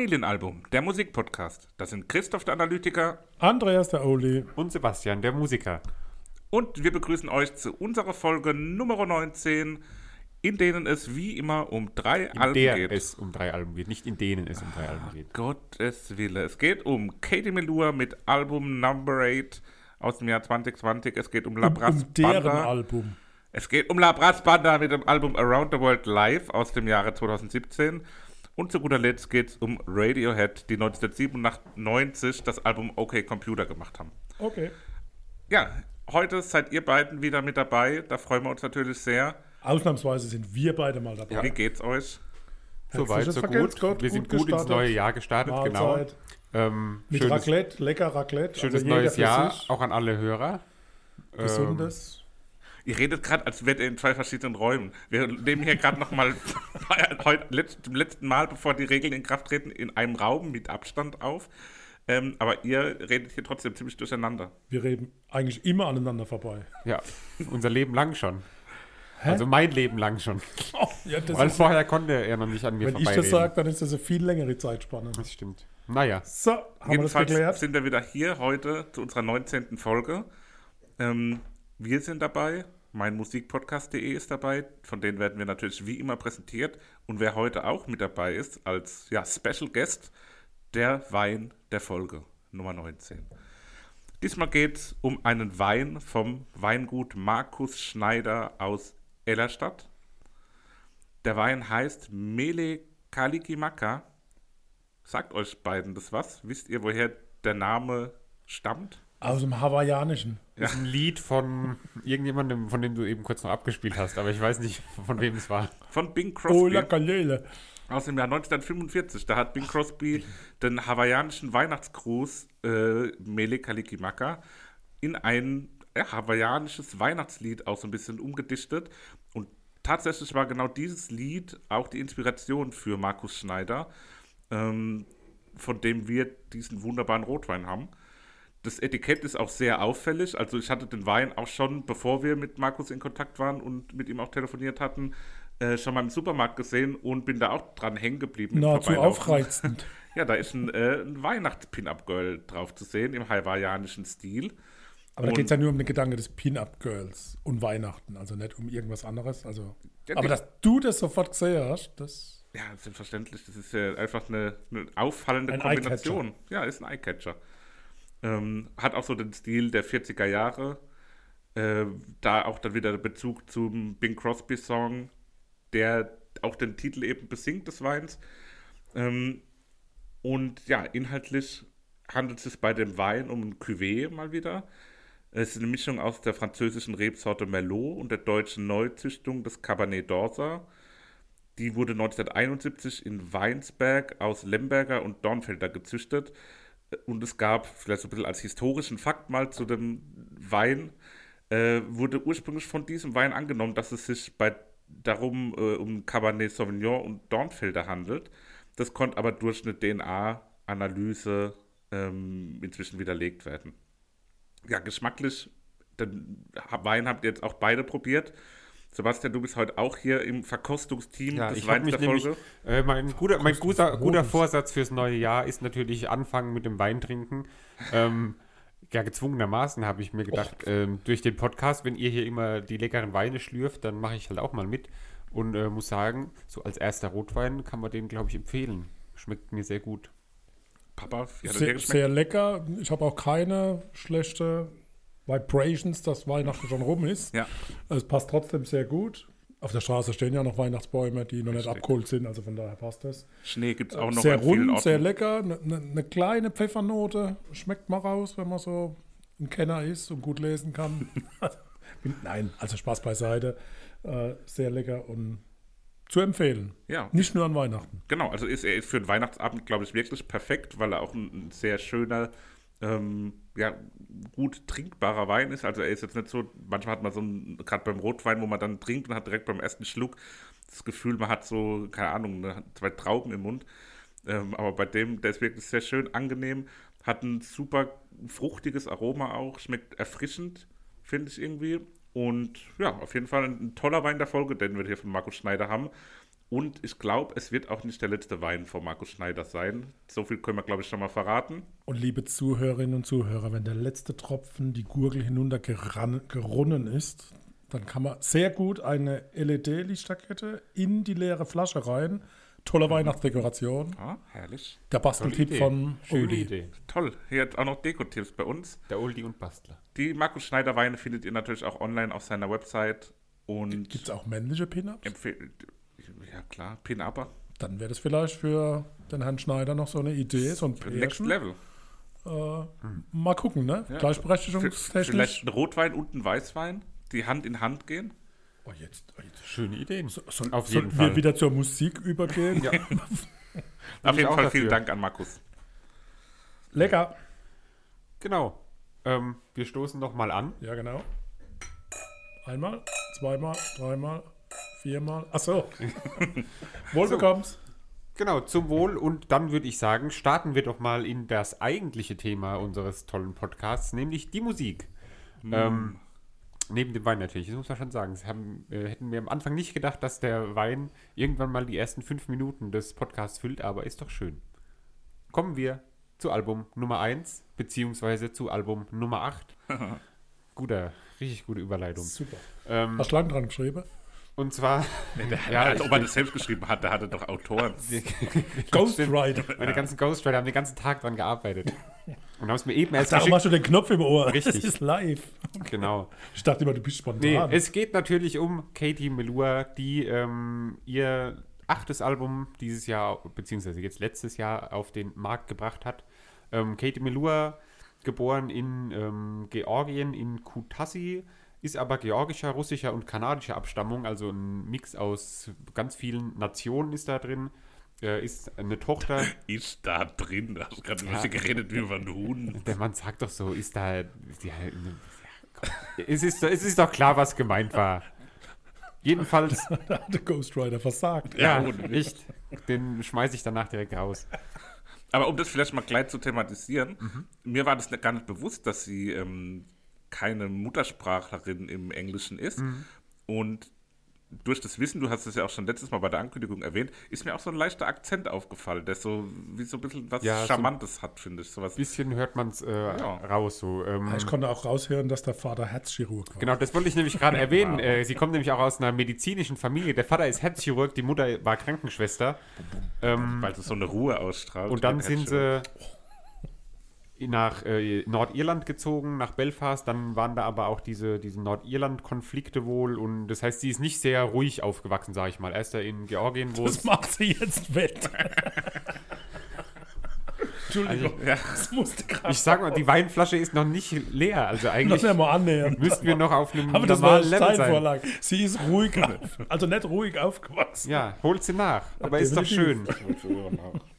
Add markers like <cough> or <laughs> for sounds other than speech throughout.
Familienalbum, der Musikpodcast. Das sind Christoph der Analytiker Andreas der Oli. Und Sebastian, der Musiker. und wir begrüßen euch zu unserer Folge Nummer 19, in denen es wie immer um drei In Alben der geht. es um drei Alben geht, nicht in denen es um drei Alben geht. Gottes Wille. Es geht um Katie Melua mit Album Number 8 aus dem Jahr 2020. Es geht um Um, Labras um deren Banda. Album. Es geht um Labras Banda mit dem Album Around the World Live aus dem Jahre 2017. Und zu guter Letzt geht es um Radiohead, die 1997 das Album OK Computer gemacht haben. Okay. Ja, heute seid ihr beiden wieder mit dabei. Da freuen wir uns natürlich sehr. Ausnahmsweise sind wir beide mal dabei. Wie geht's euch? So weit, Herzliches so Vergelt's gut. Gott, Wir sind gut gut ins neue Jahr gestartet, genau. Mahlzeit. Ähm, Mit schönes Raclette, lecker Raclette. schönes also neues Jahr, auch an alle Hörer. Ähm, Gesundes. Ihr redet gerade, als wärt ihr in zwei verschiedenen Räumen. Wir nehmen hier gerade nochmal <laughs> zum letzten Mal, bevor die Regeln in Kraft treten, in einem Raum mit Abstand auf. Ähm, aber ihr redet hier trotzdem ziemlich durcheinander. Wir reden eigentlich immer aneinander vorbei. ja, unser Leben lang schon. Also mein Leben lang schon. Oh, ja, das Weil ist, vorher konnte er noch nicht an mir wenn ich das sage, dann ist das eine viel längere Zeitspanne. Das stimmt. Naja, So, haben wir das Jedenfalls geklärt? sind wir wieder hier heute zu unserer 19. Folge. Ähm, wir sind dabei, mein Musikpodcast.de ist dabei, von denen werden wir natürlich wie immer präsentiert. Und wer heute auch mit dabei ist, als ja, Special Guest, der Wein der Folge, Nummer 19. Diesmal geht es um einen Wein vom Weingut Markus Schneider aus Ellerstadt. Der Wein heißt Mele Kalikimaka. Sagt euch beiden das was? Wisst ihr, woher der Name stammt? Aus dem Hawaiianischen. das ist ein Lied von irgendjemandem, von dem du eben kurz noch abgespielt hast, aber ich weiß nicht, von wem es war. Von Bing Oh, Crosby la Kalele. aus dem Jahr 1945. Da hat Bing Crosby den hawaiianischen Weihnachtsgruß äh, Mele Kalikimaka in ein ja, hawaiianisches Weihnachtslied auch so ein bisschen umgedichtet. Und tatsächlich war genau dieses Lied auch die Inspiration für Markus Schneider, ähm, von dem wir diesen wunderbaren Rotwein haben. Das Etikett ist auch sehr auffällig. Also ich hatte den Wein auch schon, bevor wir mit Markus in Kontakt waren und mit ihm auch telefoniert hatten, äh, schon mal im Supermarkt gesehen und bin da auch dran hängen geblieben. Nahezu Vorbeilaufen. aufreizend. <laughs> Ja, da ist ein, äh, ein Weihnachts-Pin-Up-Girl drauf zu sehen, im hawaiianischen Stil. Aber da Und- geht es ja nur um den Gedanke des Pin-Up-Girls und Weihnachten, also nicht um irgendwas anderes. Also, Ja, aber dass du das sofort gesehen hast, das Ja, selbstverständlich. Das ist ja einfach eine, eine auffallende Ein Kombination. Ja, ist ein Eyecatcher. Ähm, hat auch so den Stil der 40er Jahre. Äh, da auch dann wieder der Bezug zum Bing Crosby-Song, der auch den Titel eben besingt des Weins. Ähm, und ja, inhaltlich handelt es sich bei dem Wein um ein Cuvée mal wieder. Es ist eine Mischung aus der französischen Rebsorte Merlot und der deutschen Neuzüchtung des Cabernet d'Orsa. Die wurde 1971 in Weinsberg aus Lemberger und Dornfelder gezüchtet. Und es gab, vielleicht so ein bisschen als historischen Fakt mal zu dem Wein, äh, wurde ursprünglich von diesem Wein angenommen, dass es sich bei, darum äh, um Cabernet Sauvignon und Dornfelder handelt. Das konnte aber durch eine DNA-Analyse ähm, inzwischen widerlegt werden. Ja, geschmacklich, den Wein habt ihr jetzt auch beide probiert. Sebastian, du bist heute auch hier im Verkostungsteam Ja, des ich Weins mich der nämlich, Folge. äh, mein guter, mein guter, guter. Vorsatz fürs neue Jahr ist natürlich anfangen mit dem Wein trinken. Ähm, ja, gezwungenermaßen habe ich mir gedacht, ähm, durch den Podcast, wenn ihr hier immer die leckeren Weine schlürft, dann mache ich halt auch mal mit und äh, muss sagen, so als erster Rotwein kann man den, glaube ich, empfehlen. Schmeckt mir sehr gut. Papa, wie hat dir sehr, sehr lecker. Ich habe auch keine schlechte Vibrations, dass Weihnachten schon rum ist. Ja, Es passt trotzdem sehr gut. Auf der Straße stehen ja noch Weihnachtsbäume, die noch nicht abgeholt sind, also von daher passt das. Schnee gibt es auch noch sehr rund, sehr lecker, eine ne, ne kleine Pfeffernote, schmeckt mal raus, wenn man so ein Kenner ist und gut lesen kann. <laughs> Nein, also Spaß beiseite. Äh, sehr lecker und zu empfehlen. Ja, Nicht nur an Weihnachten. genau. Also ist er ist für den Weihnachtsabend, glaube ich, wirklich perfekt, weil er auch ein, ein sehr schöner, ähm, ja, gut trinkbarer Wein ist. Also er ist jetzt nicht so, manchmal hat man so gerade beim Rotwein, wo man dann trinkt und hat direkt beim ersten Schluck das Gefühl, man hat so, keine Ahnung, eine, zwei Trauben im Mund. Ähm, aber bei dem, der ist wirklich sehr schön angenehm, hat ein super fruchtiges Aroma auch, schmeckt erfrischend, finde ich irgendwie. Und ja, auf jeden Fall ein toller Wein der Folge, den wir hier von Markus Schneider haben. Und ich glaube, es wird auch nicht der letzte Wein von Markus Schneider sein. So viel können wir, glaube ich, schon mal verraten. Und liebe Zuhörerinnen und Zuhörer, wenn der letzte Tropfen die Gurgel hinuntergerunnen ist, dann kann man sehr gut eine LED-Lichterkette in die leere Flasche rein. Tolle Weihnachtsdekoration. Ja, herrlich. Der Basteltipp von Schöne Uli. Idee. Toll. Hier hat auch noch Deko-Tipps bei uns. Der Oldie und Bastler. Die Markus Schneider Weine findet ihr natürlich auch online auf seiner Website. Und Gibt es auch männliche Pin-Ups? Ja, klar, Pin-Upper. Dann wäre das vielleicht für den Herrn Schneider noch so eine Idee, so ein Next Pärchen. Level. Äh, Mal gucken, ne? Ja. Gleichberechtigungstechnisch. Vielleicht ein Rotwein und ein Weißwein, die Hand in Hand gehen. Oh, jetzt, oh, jetzt. Schöne Ideen. So, soll, Auf sollten jeden wir Fall. wieder zur Musik übergehen? Ja. <laughs> Auf jeden Fall vielen. Dank an Markus. Lecker. Genau. Ähm, wir stoßen noch mal an. Ja, genau. Einmal, zweimal, dreimal, viermal. Ach so. <laughs> Wohl So. Genau, zum Wohl. Und dann würde ich sagen, starten wir doch mal in das eigentliche Thema unseres tollen Podcasts, nämlich die Musik. Ähm, neben dem Wein natürlich, das muss man schon sagen. Sie haben, äh, hätten wir am Anfang nicht gedacht, dass der Wein irgendwann mal die ersten fünf Minuten des Podcasts füllt, aber ist doch schön. Kommen wir zu Album Nummer 1, beziehungsweise zu Album Nummer 8. <laughs> Guter, richtig gute Überleitung. Super. Ähm, Hast du lang dran geschrieben? Und zwar, Ja, als ob er das selbst geschrieben hat, der hatte doch Autoren. <laughs> <laughs> Ghostwriter. meine ganzen Ghostwriter haben den ganzen Tag dran gearbeitet. Und haben es mir eben erst Darum hast du den Knopf im Ohr. Richtig. Das ist live. Genau. <laughs> Ich dachte immer, du bist spontan. Nee, es geht natürlich um Katie Melua, die ähm, ihr achtes Album dieses Jahr, beziehungsweise jetzt letztes Jahr auf den Markt gebracht hat. Ähm, Katie Melua, geboren in ähm, Georgien, in Kutaisi, ist aber georgischer, russischer und kanadischer Abstammung, also ein Mix aus ganz vielen Nationen ist da drin. Äh, ist eine Tochter <laughs> Ist da drin. Da hast du gerade ein Ja. bisschen geredet wie über einen Huhn. <laughs> Der Mann sagt doch so, ist da. Ja, ja, es, ist, es ist doch klar, was gemeint war. Jedenfalls, <laughs> Da hat der Ghostwriter versagt. ja, Witz. echt. Den schmeiße ich danach direkt raus. Aber um das vielleicht mal gleich zu thematisieren, Mhm. mir war das gar nicht bewusst, dass sie ähm, keine Muttersprachlerin im Englischen ist. Mhm. Und durch das Wissen, du hast es ja auch schon letztes Mal bei der Ankündigung erwähnt, ist mir auch so ein leichter Akzent aufgefallen, der so wie so ein bisschen was Ja, so- Charmantes hat, finde ich. Sowas. Ein bisschen hört man es äh, raus. So. Ähm, Ich konnte auch raushören, dass der Vater Herzchirurg war. Genau, das wollte ich nämlich gerade <laughs> erwähnen. Äh, sie kommt nämlich auch aus einer medizinischen Familie. Der Vater ist Herzchirurg, die Mutter war Krankenschwester. Ähm, Weil es so eine Ruhe ausstrahlt. Und dann sind sie nach äh, Nordirland gezogen, nach Belfast. Dann waren da aber auch diese, diese Nordirland-Konflikte wohl. Und das heißt, sie ist nicht sehr ruhig aufgewachsen, sage ich mal. Erst da in Georgien, wo Das macht sie jetzt wett. <laughs> Entschuldigung, Also, Ja, das musste gerade Ich sag mal, die Weinflasche ist noch nicht leer. Also noch eigentlich nicht mal annähern. müssten wir noch auf einem Aber das war normalen Level sein. Sie ist ruhig, <laughs> also nicht ruhig aufgewachsen. Ja, holt sie nach. Aber ist doch schön.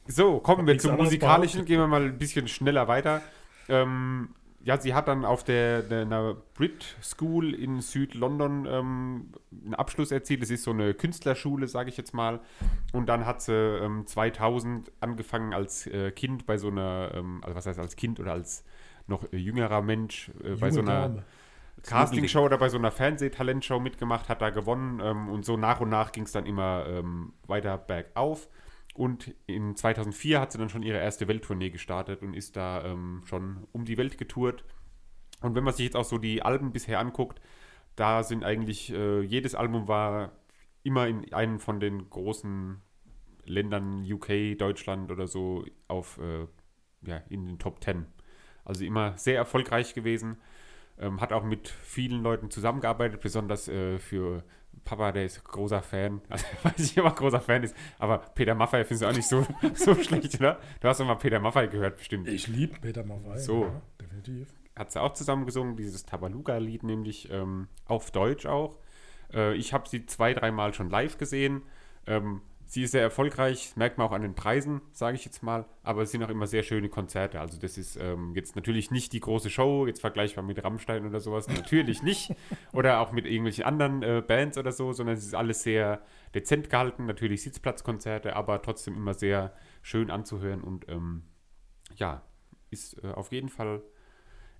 So, kommen wir zum musikalischen. Gehen wir mal ein bisschen schneller weiter. Ähm, ja, sie hat dann auf der, der einer Brit School in Süd-London ähm, einen Abschluss erzielt. Das ist so eine Künstlerschule, sage ich jetzt mal. Und dann hat sie ähm, 2000 angefangen als äh, Kind bei so einer, ähm, also was heißt als Kind oder als noch äh, jüngerer Mensch äh, bei so einer. Castingshow oder bei so einer Fernsehtalentshow mitgemacht, hat da gewonnen ähm, und so nach und nach ging es dann immer ähm, weiter bergauf. Und in 2004 hat sie dann schon ihre erste Welttournee gestartet und ist da ähm, schon um die Welt getourt. Und wenn man sich jetzt auch so die Alben bisher anguckt, da sind eigentlich, äh, jedes Album war immer in einem von den großen Ländern, UK, Deutschland oder so, auf, äh, ja, in den Top 10. Also immer sehr erfolgreich gewesen. Ähm, hat auch mit vielen Leuten zusammengearbeitet, besonders äh, für Papa, der ist großer Fan. <laughs> Also ich weiß nicht, ob er großer Fan ist, aber Peter Maffay findest du auch nicht so, <laughs> so schlecht, oder? Du hast doch mal Peter Maffay gehört, bestimmt. Ich liebe Peter Maffay. So. Ja, definitiv. Hat sie auch zusammen gesungen, dieses Tabaluga-Lied, nämlich ähm, auf Deutsch auch. Äh, ich habe sie zwei, dreimal schon live gesehen. Ähm, sie ist sehr erfolgreich, das merkt man auch an den Preisen, sage ich jetzt mal. Aber es sind auch immer sehr schöne Konzerte. Also das ist ähm, jetzt natürlich nicht die große Show, jetzt vergleichbar mit Rammstein oder sowas. Natürlich nicht. <laughs> Oder auch mit irgendwelchen anderen äh, Bands oder so, sondern es ist alles sehr dezent gehalten. Natürlich Sitzplatzkonzerte, aber trotzdem immer sehr schön anzuhören und ähm, ja, ist äh, auf jeden Fall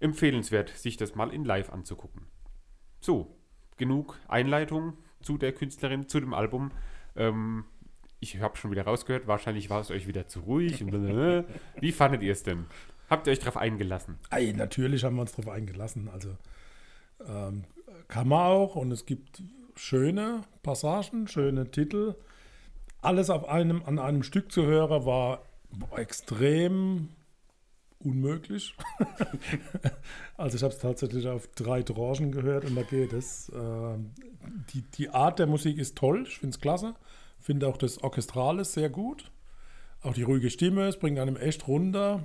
empfehlenswert, sich das mal in Live anzugucken. So, genug Einleitung zu der Künstlerin, zu dem Album. Ähm, ich habe schon wieder rausgehört, wahrscheinlich war es euch wieder zu ruhig. Wie fandet ihr es denn? Habt ihr euch darauf eingelassen? Ey, natürlich haben wir uns darauf eingelassen. Also ähm, kann man auch und es gibt schöne Passagen, schöne Titel. Alles auf einem, an einem Stück zu hören war extrem unmöglich. <laughs> also ich habe es tatsächlich auf drei Tranchen gehört und da geht es. Äh, die, die Art der Musik ist toll, ich finde es klasse. Finde auch das Orchestrale sehr gut. Auch die ruhige Stimme, es bringt einem echt runter.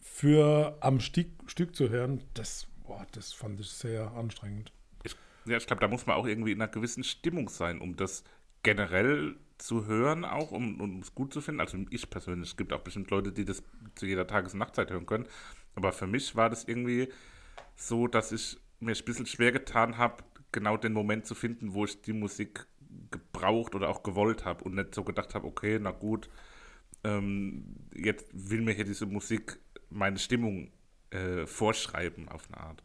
Für am Stück, Stück zu hören, das, boah, das fand ich sehr anstrengend. Ich, ja, ich glaube, da muss man auch irgendwie in einer gewissen Stimmung sein, um das generell zu hören, auch um, um es gut zu finden. Also ich persönlich, es gibt auch bestimmt Leute, die das zu jeder Tages- und Nachtzeit hören können. Aber für mich war das irgendwie so, dass ich mir ein bisschen schwer getan habe, genau den Moment zu finden, wo ich die Musik gebraucht oder auch gewollt habe und nicht so gedacht habe, okay, na gut, ähm, jetzt will mir hier diese Musik meine Stimmung äh, vorschreiben auf eine Art.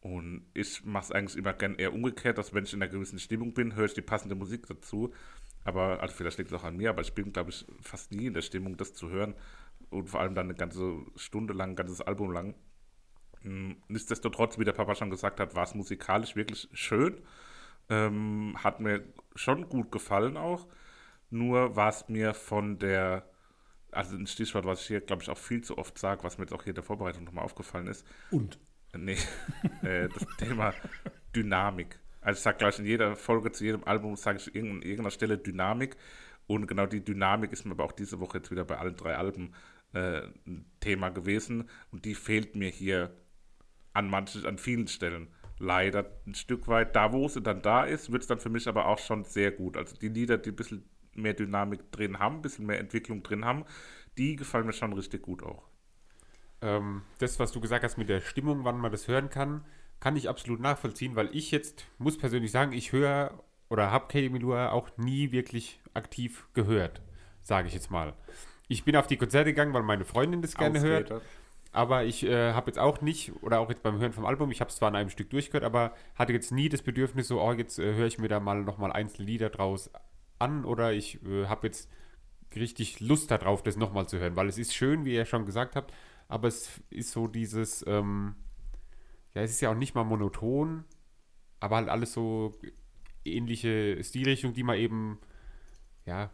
Und ich mache es eigentlich immer gern eher umgekehrt, dass wenn ich in einer gewissen Stimmung bin, höre ich die passende Musik dazu. Aber, also vielleicht liegt es auch an mir, aber ich bin, glaube ich, fast nie in der Stimmung, das zu hören. Und vor allem dann eine ganze Stunde lang, ein ganzes Album lang. Hm, nichtsdestotrotz, wie der Papa schon gesagt hat, war es musikalisch wirklich schön. Ähm, hat mir schon gut gefallen auch. Nur war es mir von der, also ein Stichwort, was ich hier, glaube ich, auch viel zu oft sage, was mir jetzt auch hier in der Vorbereitung nochmal aufgefallen ist. Und? Nee, <laughs> äh, das Thema Dynamik. Also ich sage gleich in jeder Folge zu jedem Album, sage ich an irgendeiner Stelle Dynamik. Und genau die Dynamik ist mir aber auch diese Woche jetzt wieder bei allen drei Alben äh, ein Thema gewesen. Und die fehlt mir hier an manchen, an vielen Stellen leider ein Stück weit. Da, wo sie dann da ist, wird es dann für mich aber auch schon sehr gut. Also die Lieder, die ein bisschen mehr Dynamik drin haben, ein bisschen mehr Entwicklung drin haben, die gefallen mir schon richtig gut auch. Ähm, das, was du gesagt hast mit der Stimmung, wann man das hören kann, kann ich absolut nachvollziehen, weil ich jetzt, muss persönlich sagen, ich höre oder habe Katie Melua auch nie wirklich aktiv gehört, sage ich jetzt mal. Ich bin auf die Konzerte gegangen, weil meine Freundin das gerne Ausräter. hört. Aber ich äh, habe jetzt auch nicht, oder auch jetzt beim Hören vom Album, ich habe es zwar in einem Stück durchgehört, aber hatte jetzt nie das Bedürfnis, so, oh, jetzt äh, höre ich mir da mal nochmal einzelne Lieder draus an oder ich äh, habe jetzt richtig Lust darauf, das nochmal zu hören, weil es ist schön, wie ihr schon gesagt habt, aber es ist so dieses, ähm, ja, es ist ja auch nicht mal monoton, aber halt alles so ähnliche Stilrichtung, die man eben, ja.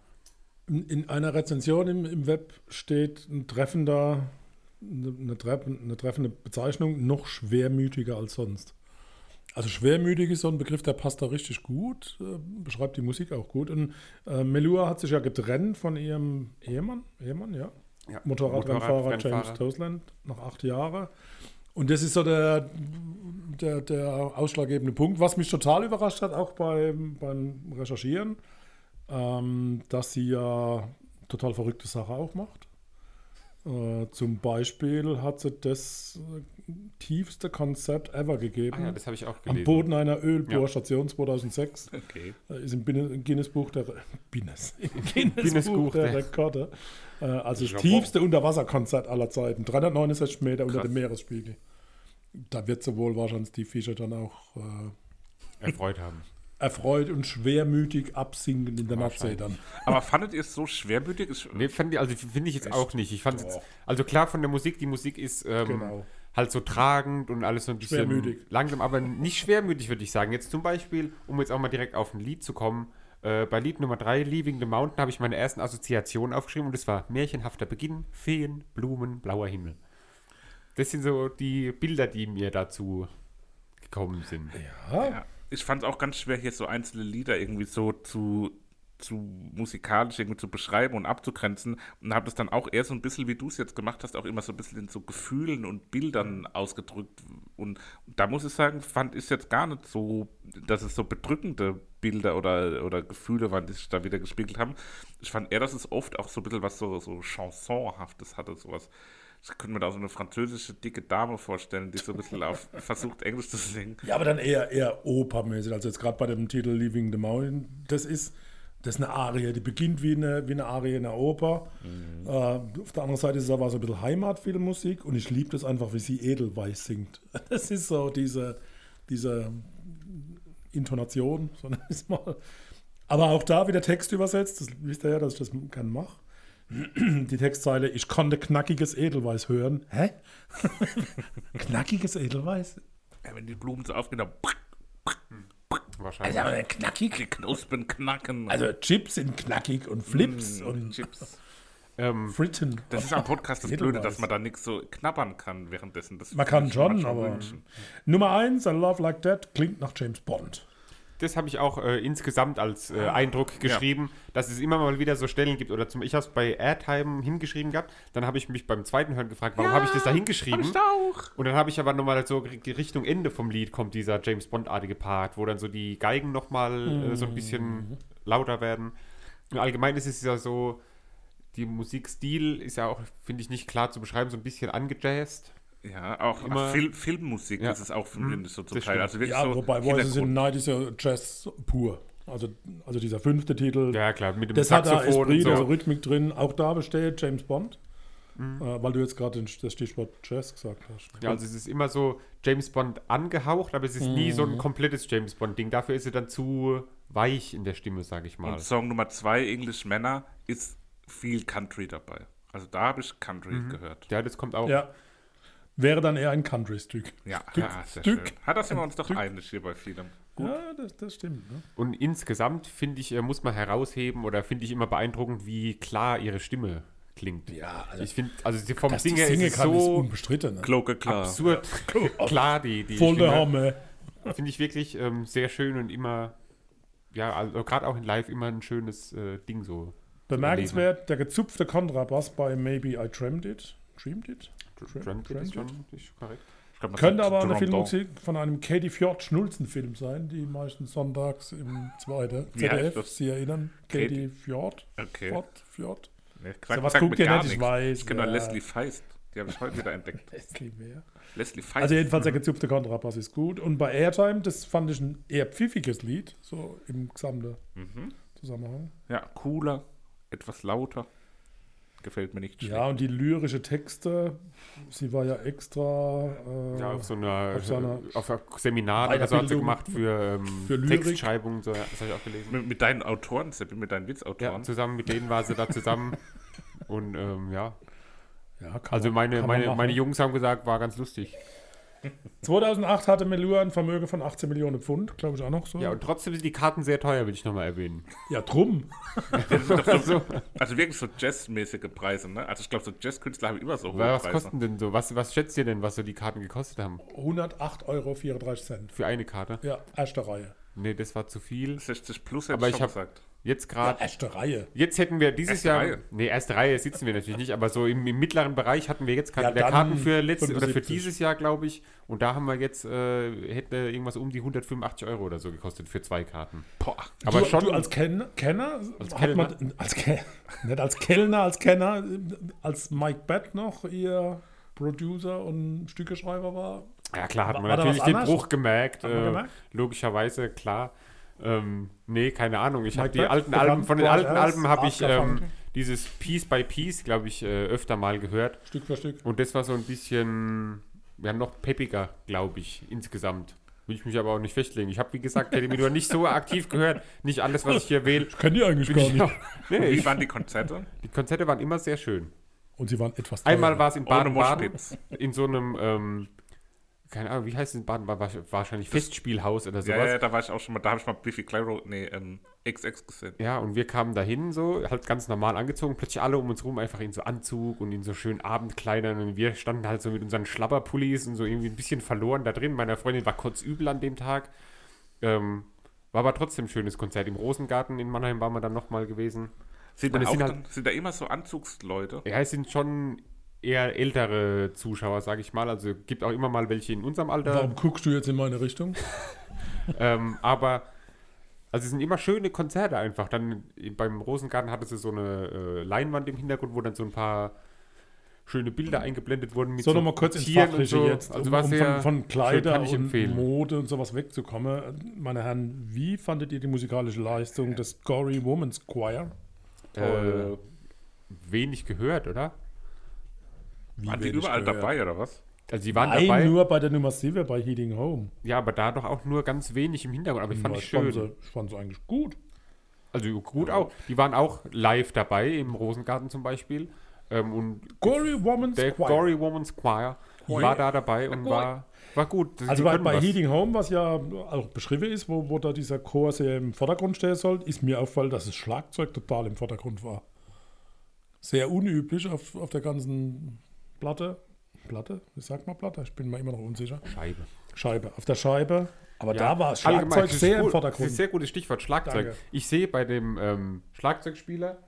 In, in einer Rezension im, im Web steht ein treffender, eine, eine treffende Bezeichnung, noch schwermütiger als sonst. Also schwermütig ist so ein Begriff, der passt da richtig gut, äh, beschreibt die Musik auch gut. Und äh, Melua hat sich ja getrennt von ihrem Ehemann, Ehemann, ja. ja. Motorradrennfahrer Motorrad James Toseland nach acht Jahren. Und das ist so der, der, der ausschlaggebende Punkt, was mich total überrascht hat, auch beim, beim Recherchieren, ähm, dass sie ja total verrückte Sache auch macht. Äh, zum Beispiel hat sie das äh, tiefste Konzept ever gegeben. Ah ja, das habe ich auch gelesen. Am Boden einer Ölbohrstation ja. 2006. Okay. Äh, ist im Guinness Buch der, Guinness, <laughs> Guinness, Buch der, Rekorde. Äh, also das tiefste Unterwasserkonzert aller Zeiten. 369 Meter Krass. unter dem Meeresspiegel. Da wird sie wohl wahrscheinlich die Fische dann auch erfreut haben erfreut und schwermütig absinken in der Nordsee dann. Aber fandet ihr es so schwermütig? Ich, nee, fand ich, also finde ich jetzt Echt? auch nicht. Ich fand jetzt, also klar von der Musik, die Musik ist ähm, genau. halt so tragend und alles so ein bisschen schwermütig. langsam, aber nicht schwermütig, würde ich sagen. Jetzt zum Beispiel, um jetzt auch mal direkt auf ein Lied zu kommen, äh, bei Lied Nummer 3, Leaving the Mountain, habe ich meine ersten Assoziationen aufgeschrieben und das war märchenhafter Beginn, Feen, Blumen, blauer Himmel. Das sind so die Bilder, die mir dazu gekommen sind. ja. ja ich fand es auch ganz schwer, hier so einzelne Lieder irgendwie so zu, zu musikalisch irgendwie zu beschreiben und abzugrenzen und habe das dann auch eher so ein bisschen, wie du es jetzt gemacht hast, auch immer so ein bisschen in so Gefühlen und Bildern ausgedrückt. Und, da muss ich sagen, fand ich jetzt gar nicht so, dass es so bedrückende Bilder oder, oder Gefühle waren, die sich da wieder gespiegelt haben. Ich fand eher, dass es oft auch so ein bisschen was so, so Chansonhaftes hatte, sowas ich könnte mir da so eine französische dicke Dame vorstellen, die so ein bisschen auf, <laughs> versucht, Englisch zu singen. Ja, aber dann eher, eher opermäßig. Also jetzt gerade bei dem Titel Leaving the Mountain, das ist, das ist eine Arie, die beginnt wie eine, wie eine Arie in der Oper. Mhm. Äh, auf der anderen Seite ist es aber so ein bisschen Heimatfilmmusik und ich liebe das einfach, wie sie edelweiß singt. <laughs> Das ist so diese, diese Intonation, <laughs> sondern ist mal. Aber auch da wieder Text übersetzt. Das wisst ihr ja, dass ich das gerne mache. Die Textzeile, ich konnte knackiges Edelweiß hören. Hä? <laughs> knackiges Edelweiß? Ja, wenn die Blumen so aufgehen, dann Wahrscheinlich. Also aber knackig. die Knospen knacken. Also Chips sind knackig und Flips Mm, und Chips. ähm, Fritten. Das ist am Podcast das. Blöde, dass man da nichts so knabbern kann währenddessen. Das Man kann schon, aber. wünschen. Nummer eins, I Love Like That, klingt nach James Bond. Das habe ich auch äh, insgesamt als äh, Eindruck geschrieben, dass es immer mal wieder so Stellen gibt. Oder zum, ich habe es bei Airtime hingeschrieben gehabt. Dann habe ich mich beim zweiten Hören gefragt, warum habe ich das da hingeschrieben? auch. Und dann habe ich aber nochmal so die Richtung Ende vom Lied kommt dieser James Bond-artige Part, wo dann so die Geigen nochmal äh, so ein bisschen lauter werden. Und allgemein ist es ja so, die Musikstil ist ja auch, finde ich, nicht klar zu beschreiben, so ein bisschen angejazzt. Ja, auch Immer- Film, Filmmusik Ja. ist es auch finde ich, so zum Teil. Also Ja, so wobei Voices in the Night ist ja Jazz pur. Also, also dieser fünfte Titel, Ja, klar, mit dem das hat da Saxophon und Esprit, so. also Rhythmik drin. Auch da besteht James Bond. Äh, weil du jetzt gerade das Stichwort Jazz gesagt hast. Ja, also es ist immer so James Bond angehaucht, aber es ist nie so Mhm. ein komplettes James Bond-Ding. Dafür ist er dann zu weich in der Stimme, sage ich mal. Und Song Nummer zwei, English Männer, ist viel Country dabei. Also da habe ich Country Mhm. gehört. Ja, das kommt auch. Ja. Wäre dann eher ein Country-Stück. Ja, Stück, ja sehr Stück. schön. Hat das sind wir uns doch Stück. einig hier bei vielem. Ja, das, das stimmt. Ne? Und insgesamt finde ich, äh, muss man herausheben oder finde ich immer beeindruckend, wie klar ihre Stimme klingt. Ja, also, Ich finde, also sie vom die Singer ist singen es kann, ist so unbestritten. Ne? Klar. absurd klar, die, die Voll der Stimme. Hammer. Finde ich wirklich ähm, sehr schön und immer, ja, also gerade auch in Live immer ein schönes äh, Ding so. Bemerkenswert, der gezupfte Kontrabass bei Maybe I Dreamed It. Dreamed It? Dreamt ist schon korrekt. Glaub, Könnte aber eine Filmmusik von einem Katie Fjord Schnulzen-Film sein, die meistens sonntags im zweiten ZDF? Sie erinnern? Katie- Fjord? Okay. Fjord? Fjord? Nee, So was guckt ihr nicht, ich weiß, Ich kenne nur ja. Leslie Feist. Die habe ich heute wieder entdeckt. Leslie Mehr. Leslie Feist. Also jedenfalls der gezupfte Kontrabass ist gut. Und bei Airtime, das fand ich ein eher pfiffiges Lied, so im gesamten Mhm. Zusammenhang. Ja, cooler, etwas lauter. Gefällt mir nicht. Ja, und die lyrische Texte, sie war ja extra äh, Ja, auf so einer, auf so einer auf einem Seminar oder so hat sie gemacht für, ähm, für. Textschreibung, so, ja, das habe ich auch gelesen. Mit, mit deinen Autoren, Seppi, mit deinen Ja, Witzautoren. zusammen mit denen war sie da zusammen. <laughs> Und ähm, ja, ja, kann also man- meine, meine, meine Jungs haben gesagt, war ganz lustig. 2008 hatte Melua ein Vermögen von 18 Millionen Pfund, glaube ich auch noch so. Ja, und trotzdem sind die Karten sehr teuer, will ich nochmal erwähnen. ja drum. <laughs> also, <laughs> Also wirklich so jazzmäßige Preise, ne? Also ich glaube, so Jazzkünstler haben immer so hohe was Preise. kosten denn so? Was, was schätzt ihr denn, was so die Karten gekostet haben? 108,34 Euro. Für eine Karte? Ja, erste Reihe. Nee, das war zu viel. 60 plus hätte Aber ich ich schon hab- gesagt. Jetzt Ja, gerade. erste Reihe. Jetzt hätten wir dieses Erste Jahr. Reihe. Nee, erste Reihe sitzen wir natürlich nicht, aber so im, im mittleren Bereich hatten wir jetzt Ja, Karten, für letztes oder für 75. dieses Jahr, glaube ich. Und da haben wir jetzt, äh, hätte irgendwas um die 185 Euro oder so gekostet für zwei Karten. Boah. Aber du, schon. du als Ken Kenner, Als hat Kellner? man, als Ke <laughs> nicht als Kellner, als Kenner, als Mike Bett noch ihr Producer und Stückeschreiber war. ja, klar, hat man natürlich was den? Bruch gemerkt. Äh, gemerkt? logischerweise, klar. Ähm, nee, keine Ahnung. Ich habe die alten Alben, von den alten Alben habe ich ähm, dieses Piece by Piece, glaube ich, äh, öfter mal gehört. Stück für Stück. Und das war so ein bisschen, ja, noch peppiger, glaube ich, insgesamt. Will ich mich aber auch nicht festlegen. Ich habe, wie gesagt, Teddy Medor nicht so aktiv gehört. Nicht alles, was ich hier wähle. Ich kenne die eigentlich gar ich nicht. auch- Nee, Wie ich, waren die Konzerte? die Konzerte waren immer sehr schön. Und sie waren etwas Einmal teurer. war es in Baden-Baden, in so einem, ähm, keine Ahnung, wie heißt es in Baden-Baden? Wahrscheinlich Festspielhaus oder sowas. Ja, ja, da war ich auch schon mal, da habe ich mal Biffy Clyro, nee, ähm, XX gesehen. Ja, und wir kamen dahin so, halt ganz normal angezogen, plötzlich alle um uns rum einfach in so Anzug und in so schönen Abendkleidern und wir standen halt so mit unseren Schlapperpullis und so irgendwie ein bisschen verloren da drin. Meiner Freundin war kurz übel an dem Tag. Ähm, war aber trotzdem ein schönes Konzert. Im Rosengarten in Mannheim waren wir dann nochmal gewesen. Sind da, sind halt- dann, sind da immer so Anzugsleute? Ja, es sind schon eher ältere Zuschauer, sage ich mal. Also gibt auch immer mal welche in unserem Alter. Warum guckst du jetzt in meine Richtung? <laughs> Ähm, aber also es sind immer schöne Konzerte einfach. Dann beim Rosengarten hatte sie so eine äh, Leinwand im Hintergrund, wo dann so ein paar schöne Bilder eingeblendet wurden mit So, nochmal kurz ins Fachliche so. jetzt, Also um, um von, von Kleider und empfehlen. Mode und sowas wegzukommen. Meine Herren, wie fandet ihr die musikalische Leistung des Gory Woman's Choir? äh, wenig gehört, oder? Wie Waren die überall gehört? dabei, oder was? Also sie waren Nein, dabei. nur bei der Nummer 7 bei Heating Home. Ja, aber da doch auch nur ganz wenig im Hintergrund. Aber ich fand Ja, ich schön. sie, ich fand sie eigentlich gut. Also gut auch. Die waren auch live dabei im Rosengarten zum Beispiel. Ähm, und Gory Woman's der Choir. Gory Woman's Choir war da dabei und war, war gut. Also Die bei, bei was. Heating Home, was ja auch beschrieben ist, wo, wo da dieser Chor sehr im Vordergrund stehen soll, ist mir auffallen, dass das Schlagzeug total im Vordergrund war. Sehr unüblich auf, auf der ganzen Platte. Platte? Wie sagt man Platte? Ich bin mir immer noch unsicher. Scheibe. Scheibe. Auf der Scheibe. Aber Ja, da war Schlagzeug sehr im gut. Das ist Vordergrund. ein sehr gutes Stichwort, Schlagzeug. Danke. Ich sehe bei dem ähm, Schlagzeugspieler,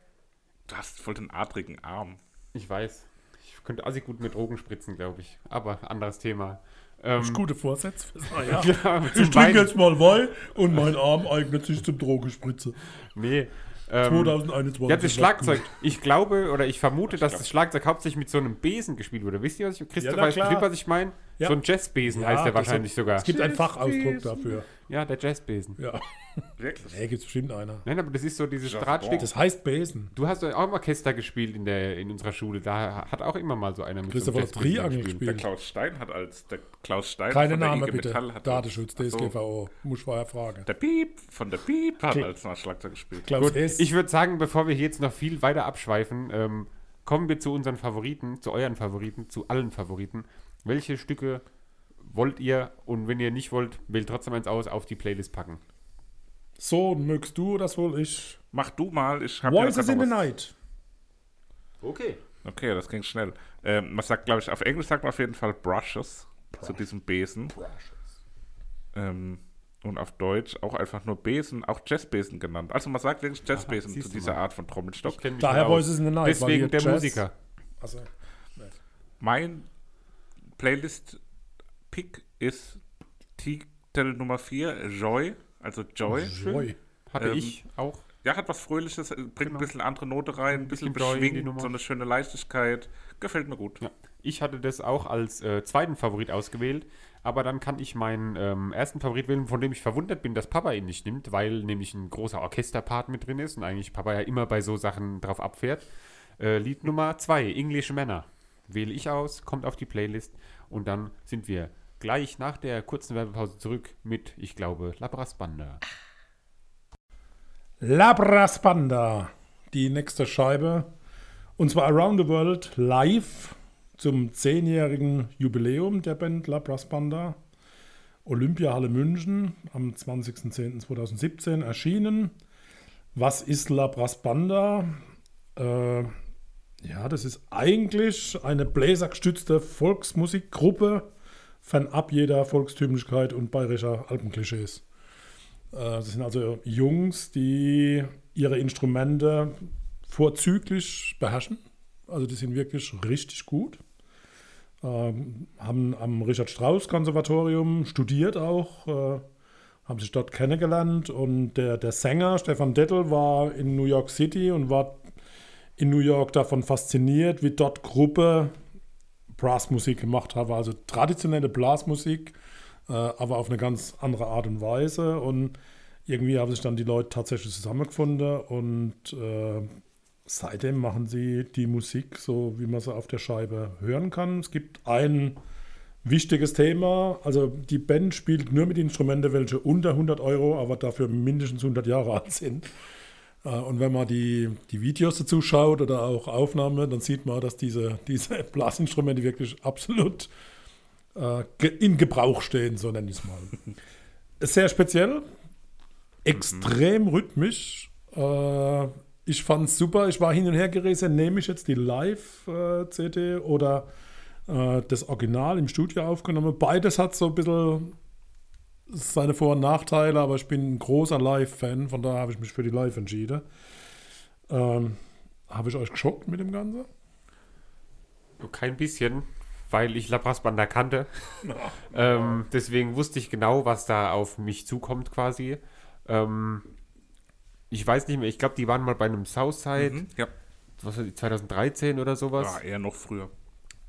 Du hast voll den adrigen Arm. ich weiß, ich könnte assi gut mit Drogen spritzen, glaube ich. Aber anderes Thema. Ähm, Gute Vorsätze fürs <laughs> neue Jahr. ja, Ich zum trinke jetzt mal Wein und mein Arm eignet sich zum Drogenspritze. Nee. Ähm, 2021. ja, das ist Schlagzeug. Ich glaube oder ich vermute, dass das Schlagzeug hauptsächlich mit so einem Besen gespielt wurde. Wisst ihr, was ich, Christoph na weiß was ich meine? Ja. So ein Jazzbesen Ja, heißt der wahrscheinlich hat- sogar. Es gibt einen Fachausdruck dafür. Ja, der Jazzbesen. Ja. Wirklich? Nee, gibt es bestimmt einer. Nein, aber das ist so dieses. Drahtstück. Das heißt Besen. Du hast auch im Orchester gespielt in, der, in unserer Schule. Da hat auch immer mal so einer mit Christopher so hat einem Jazzbesen Triangel gespielt. Der. Klaus Stein hat als der Klaus Stein Keine von der Name IG bitte. Metall hat Datenschutz, Ach so, DSGVO. Muss ich vorher fragen. Der Piep von der Piep hat Okay. als Schlagzeug gespielt. Klaus Gut, S. ich würde sagen, bevor wir hier jetzt noch viel weiter abschweifen, ähm, kommen wir zu unseren Favoriten, zu euren Favoriten, zu allen Favoriten. Welche Stücke wollt ihr und wenn ihr nicht wollt, wählt trotzdem eins aus, auf die Playlist packen? so, mögst du oder soll ich? Mach du mal, ich habe Voices in the Night. Okay. Okay, das ging schnell. Ähm, man sagt, glaube ich, auf Englisch sagt man auf jeden Fall Brushes zu diesem Besen. Ähm, und auf Deutsch auch einfach nur Besen, auch Jazzbesen genannt. Also man sagt wirklich Jazzbesen siehst zu dieser mal. Art von Trommelstock. Daher. Voices in the Night. Deswegen der Jazz- Musiker. Also, Mein Playlist-Pick ist Titel Nummer 4, Joy, also Joy. Joy. Hatte Ähm, ich auch. Ja, hat was Fröhliches, äh, bringt ein bisschen andere Note rein, ein bisschen, bisschen beschwingt, so eine schöne Leichtigkeit. Gefällt mir gut. Ja. Ich hatte das auch als äh, zweiten Favorit ausgewählt, aber dann kann ich meinen ähm, ersten Favorit wählen, von dem ich verwundert bin, dass Papa ihn nicht nimmt, weil nämlich ein großer Orchesterpart mit drin ist und eigentlich Papa ja immer bei so Sachen drauf abfährt. Äh, Lied Nummer zwei, English Männer. Wähle ich aus, kommt auf die Playlist und dann sind wir gleich nach der kurzen Werbepause zurück mit, ich glaube, Labras Banda. Labras Banda. Die nächste Scheibe. Und zwar Around the World live zum zehnjährigen Jubiläum der Band Labras Banda. Olympiahalle München am 20.10.2017 erschienen. Was ist Labras Banda? Äh, ja, das ist eigentlich eine bläsergestützte Volksmusikgruppe, fernab jeder Volkstümlichkeit und bayerischer Alpenklischees. Äh, Das sind also Jungs, die ihre Instrumente vorzüglich beherrschen. Also die sind wirklich richtig gut. Ähm, haben am Richard Strauss Konservatorium studiert auch, äh, haben sich dort kennengelernt und der, der Sänger Stefan Dettel war in New York City und war in New York davon fasziniert, wie dort Gruppe Brassmusik gemacht habe, also traditionelle Blasmusik, äh, aber auf eine ganz andere Art und Weise. Und irgendwie haben sich dann die Leute tatsächlich zusammengefunden und äh, seitdem machen sie die Musik so, wie man sie auf der Scheibe hören kann. Es gibt ein wichtiges Thema, also die Band spielt nur mit Instrumenten, welche unter 100 Euro, aber dafür mindestens 100 Jahre alt sind. Äh, Und wenn man die, die Videos dazu schaut oder auch Aufnahmen, dann sieht man, dass diese, <laughs> diese Blasinstrumente wirklich absolut äh, in Gebrauch stehen, so nenne ich es mal. Sehr speziell, extrem rhythmisch. Äh, ich fand es super. Ich war hin und her gerissen, nehme ich jetzt die Live-CD oder äh, das Original im Studio aufgenommen. Beides hat so ein bisschen seine Vor- und Nachteile, aber ich bin ein großer Live-Fan, von daher habe ich mich für die Live entschieden. Ähm, habe ich euch geschockt mit dem Ganzen? Kein bisschen, weil ich Labras Banda kannte. <laughs> ähm, deswegen wusste ich genau, was da auf mich zukommt quasi. Ähm, ich weiß nicht mehr, ich glaube, die waren mal bei einem Southside, Mhm, ja. was war die, 2013 oder sowas. ja, eher noch früher.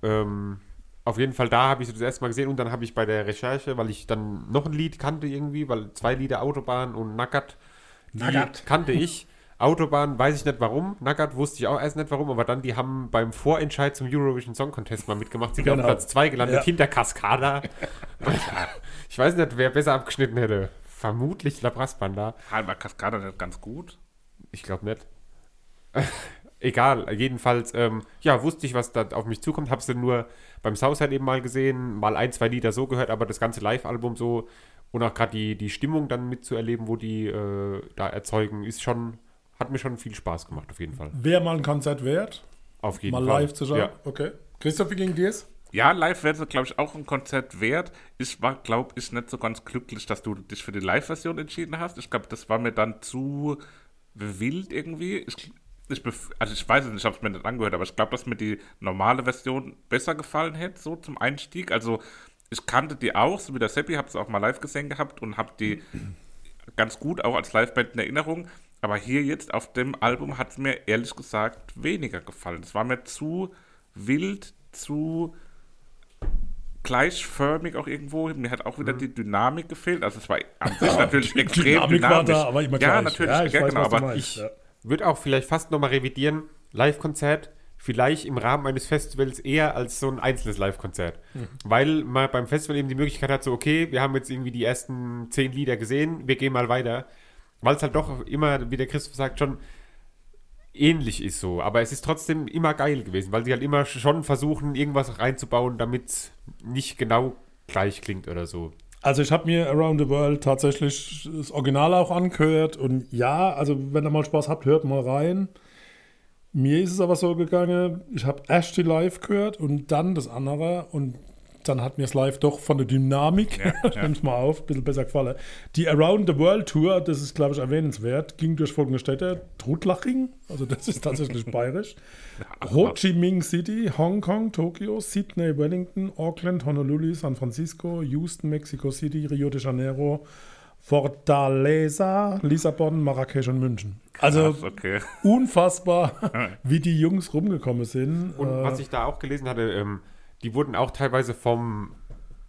Ähm, auf jeden Fall da habe ich sie das erste Mal gesehen und dann habe ich bei der Recherche, weil ich dann noch ein Lied kannte irgendwie, weil zwei Lieder Autobahn und Nackert, Nackert. kannte ich. Autobahn weiß ich nicht warum, Nackert wusste ich auch erst nicht warum, aber dann die haben beim Vorentscheid zum Eurovision Song Contest mal mitgemacht, sind Genau. auf Platz 2 gelandet Ja. hinter Cascada. <laughs> ich weiß nicht, wer besser abgeschnitten hätte. Vermutlich Labras Banda. Ah, war Cascada nicht ganz gut? Ich glaube nicht. Egal, jedenfalls, ähm, ja, wusste ich, was da auf mich zukommt. Hab's dann nur beim Southside eben mal gesehen, mal ein, zwei Lieder so gehört, aber das ganze Live-Album so und auch gerade die, die Stimmung dann mitzuerleben, wo die äh, da erzeugen, ist schon, hat mir schon viel Spaß gemacht, auf jeden Fall. Wäre mal ein Konzert wert, Auf jeden mal Fall. live zu schauen. Ja. Okay. Christoph, wie ging dir's? Ja, live wäre glaube ich, auch ein Konzert wert. Ich war, glaube ich, nicht so ganz glücklich, dass du dich für die Live-Version entschieden hast. Ich glaube, das war mir dann zu wild irgendwie. Ich, ich also ich weiß es nicht, ich habe es mir nicht angehört, aber ich glaube, dass mir die normale Version besser gefallen hätte, so zum Einstieg. Also ich kannte die auch, so wie der Seppi, habe es auch mal live gesehen gehabt und habe die ganz gut auch als Liveband in Erinnerung. Aber hier jetzt auf dem Album hat es mir ehrlich gesagt weniger gefallen. Es war mir zu wild, zu gleichförmig auch irgendwo. Mir hat auch wieder die Dynamik gefehlt. Also es war an <laughs> sich natürlich extrem Dynamik war dynamisch. da, aber immer ja, gleich. natürlich, Ja, ja, ich weiß, genau. Aber. Ich Ja. Würde auch vielleicht fast nochmal revidieren, Live-Konzert vielleicht im Rahmen eines Festivals eher als so ein einzelnes Live-Konzert. Mhm. Weil man beim Festival eben die Möglichkeit hat, so, okay, wir haben jetzt irgendwie die ersten zehn Lieder gesehen, wir gehen mal weiter. Weil es halt doch immer, wie der Christoph sagt, schon ähnlich ist so. Aber es ist trotzdem immer geil gewesen, weil sie halt immer schon versuchen, irgendwas reinzubauen, damit es nicht genau gleich klingt oder so. Also ich habe mir Around the World tatsächlich das Original auch angehört und ja, also wenn ihr mal Spaß habt, hört mal rein. Mir ist es aber so gegangen, ich habe erst die Live gehört und dann das andere und dann hat mir das Live doch von der Dynamik, Ja, ich nehme es mal auf, ein bisschen besser gefallen. Die Around the World Tour, das ist glaube ich erwähnenswert, ging durch folgende Städte, Trutlaching, also das ist tatsächlich <laughs> bayerisch, Ho Chi Minh City, Hongkong, Tokio, Sydney, Wellington, Auckland, Honolulu, San Francisco, Houston, Mexico City, Rio de Janeiro, Fortaleza, Lissabon, Marrakesch und München. Also Krass, okay. unfassbar, <laughs> wie die Jungs rumgekommen sind. Und Äh, was ich da auch gelesen hatte, ähm, die wurden auch teilweise vom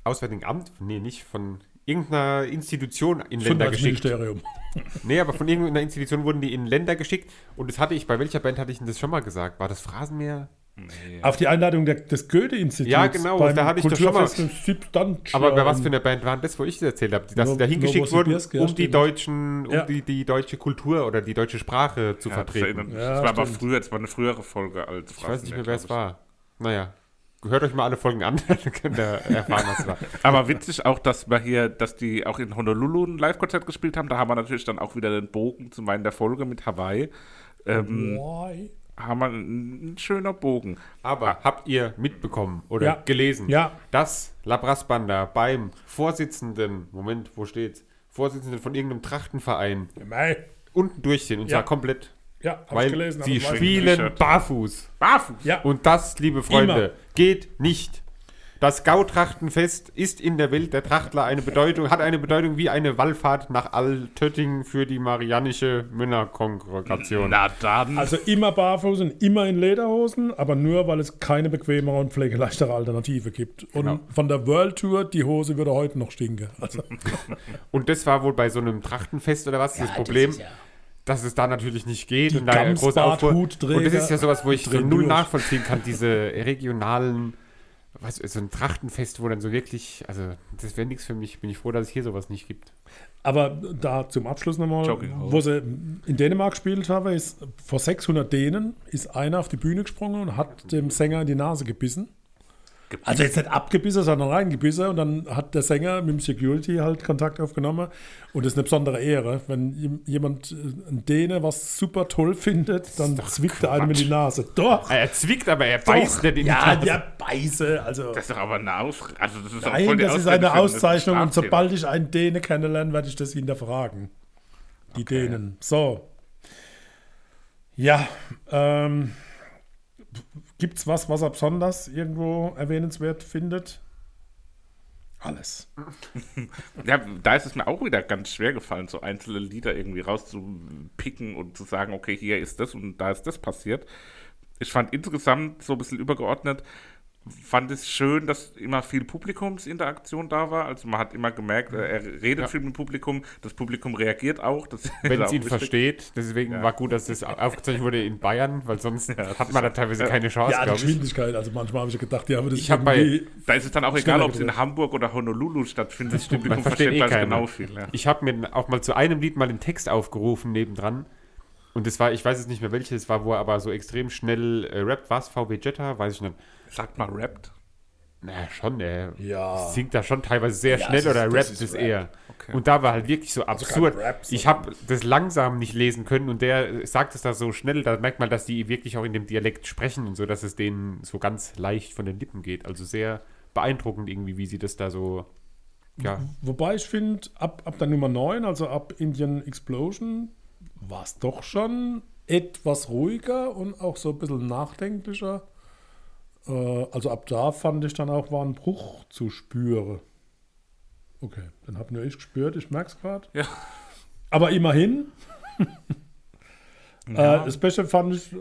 Auswärtigen Amt, nee, nicht von irgendeiner Institution in Länder geschickt. Gesundheitsministerium. <laughs> Nee, aber von irgendeiner Institution wurden die in Länder geschickt. Und das hatte ich, bei welcher Band hatte ich denn das schon mal gesagt? War das Phrasenmeer? Auf die Einladung der, des Goethe-Instituts. Ja, genau, beim da hatte ich doch schon mal-. Aber bei was für eine Band war das, wo ich das erzählt habe? Dass No- sie da hingeschickt wurden, ja, um die deutschen, um Ja. die, die deutsche Kultur oder die deutsche Sprache zu Ja, das, vertreten. Ja, das war aber früher, das war eine frühere Folge als Ich weiß nicht mehr, wer es war. Naja. Hört euch mal alle Folgen an, <laughs> dann könnt ihr erfahren, was es war. Aber witzig auch, dass wir hier, dass die auch in Honolulu ein Live-Konzert gespielt haben. Da haben wir natürlich dann auch wieder den Bogen zum Ende der Folge mit Hawaii. Ähm, Why? haben wir ein, ein schöner Bogen. Aber habt ihr mitbekommen oder Ja. gelesen, Ja. dass Labras Banda beim Vorsitzenden, Moment, wo steht's? Vorsitzenden von irgendeinem Trachtenverein Mei. unten durch sind und Ja. zwar komplett, Ja, hab weil ich gelesen. sie spielen barfuß. Barfuß! Ja, Und das, liebe Freunde, Immer. geht nicht. Das Gautrachtenfest ist in der Welt der Trachtler eine Bedeutung, hat eine Bedeutung wie eine Wallfahrt nach Altötting für die Marianische Männerkongregation. Na dann. also immer barfuß und immer in Lederhosen, aber nur, weil es keine bequemere und pflegeleichtere Alternative gibt. Und Genau. von der World Tour, die Hose würde heute noch stinken. Also, Und das war wohl bei so einem Trachtenfest oder was das Problem, dass es da natürlich nicht geht und da ein großer Gamsbart, Aufruhr. Und das ist ja sowas, wo ich so null durch. nachvollziehen kann, <laughs> diese regionalen, was, so ein Trachtenfest, wo dann so wirklich, also das wäre nichts für mich. Bin ich froh, dass es hier sowas nicht gibt. Aber da zum Abschluss nochmal, wo sie in Dänemark gespielt haben, ist vor 600 Dänen ist einer auf die Bühne gesprungen und hat dem Sänger in die Nase gebissen. Also jetzt nicht abgebissen, sondern reingebissen und dann hat der Sänger mit dem Security halt Kontakt aufgenommen und das ist eine besondere Ehre. Wenn jem- jemand, äh, ein Däne, was super toll findet, dann zwickt er einem in die Nase. Doch! Er zwickt, aber er beißt doch. nicht in die Ja, Nase. ja, beiße. Also, das ist doch aber eine Aus also das ist nein, das ist eine Auszeichnung und sobald ich einen Däne kennenlerne, werde ich das hinterfragen. Die Dänen. So. Ja, ähm, gibt es was, was er besonders irgendwo erwähnenswert findet? Alles. <laughs> Ja, da ist es mir auch wieder ganz schwer gefallen, so einzelne Lieder irgendwie rauszupicken und zu sagen, okay, hier ist das und da ist das passiert. Ich fand insgesamt so ein bisschen übergeordnet, fand es schön, dass immer viel Publikumsinteraktion da war. Also man hat immer gemerkt, äh, er redet Ja. viel mit dem Publikum, das Publikum reagiert auch. Das ist Wenn es ihn wichtig. versteht. Deswegen Ja. war gut, dass das aufgezeichnet wurde in Bayern, weil sonst das hat ist man da teilweise ja. keine Chance, Ja, die. Geschwindigkeit. Also manchmal habe ich gedacht, ja, aber das Ich hab bei- Da ist es dann auch egal, ob es in. Hamburg oder Honolulu stattfindet. Das Publikum Man versteht eh keiner. genau viel. Ja. Ich habe mir auch mal zu einem Lied mal den Text aufgerufen nebendran. Und das war, ich weiß jetzt nicht mehr welches, es war, wo er aber so extrem schnell äh, rappt. Was? VW Jetta? Weiß ich nicht. Sagt mal rappt. Naja, schon, er Ja. singt da schon teilweise sehr Ja, schnell ist- oder rappt ist es eher. Okay. Und da war halt wirklich so absurd. kein Rap, ich habe das langsam nicht lesen können und der sagt es da so schnell, da merkt man, dass die wirklich auch in dem Dialekt sprechen und so, dass es denen so ganz leicht von den Lippen geht. Also sehr beeindruckend irgendwie, wie sie das da so, ja, Wobei ich finde, ab, ab der Nummer 9, also ab Indian Explosion, war es doch schon etwas ruhiger und auch so ein bisschen nachdenklicher. Äh, also ab da fand ich dann auch, war ein Bruch zu spüren. Okay, dann hab nur ich gespürt, ich merke es gerade. Ja. Aber immerhin. <laughs> Ja. Äh, Beste fand ich äh,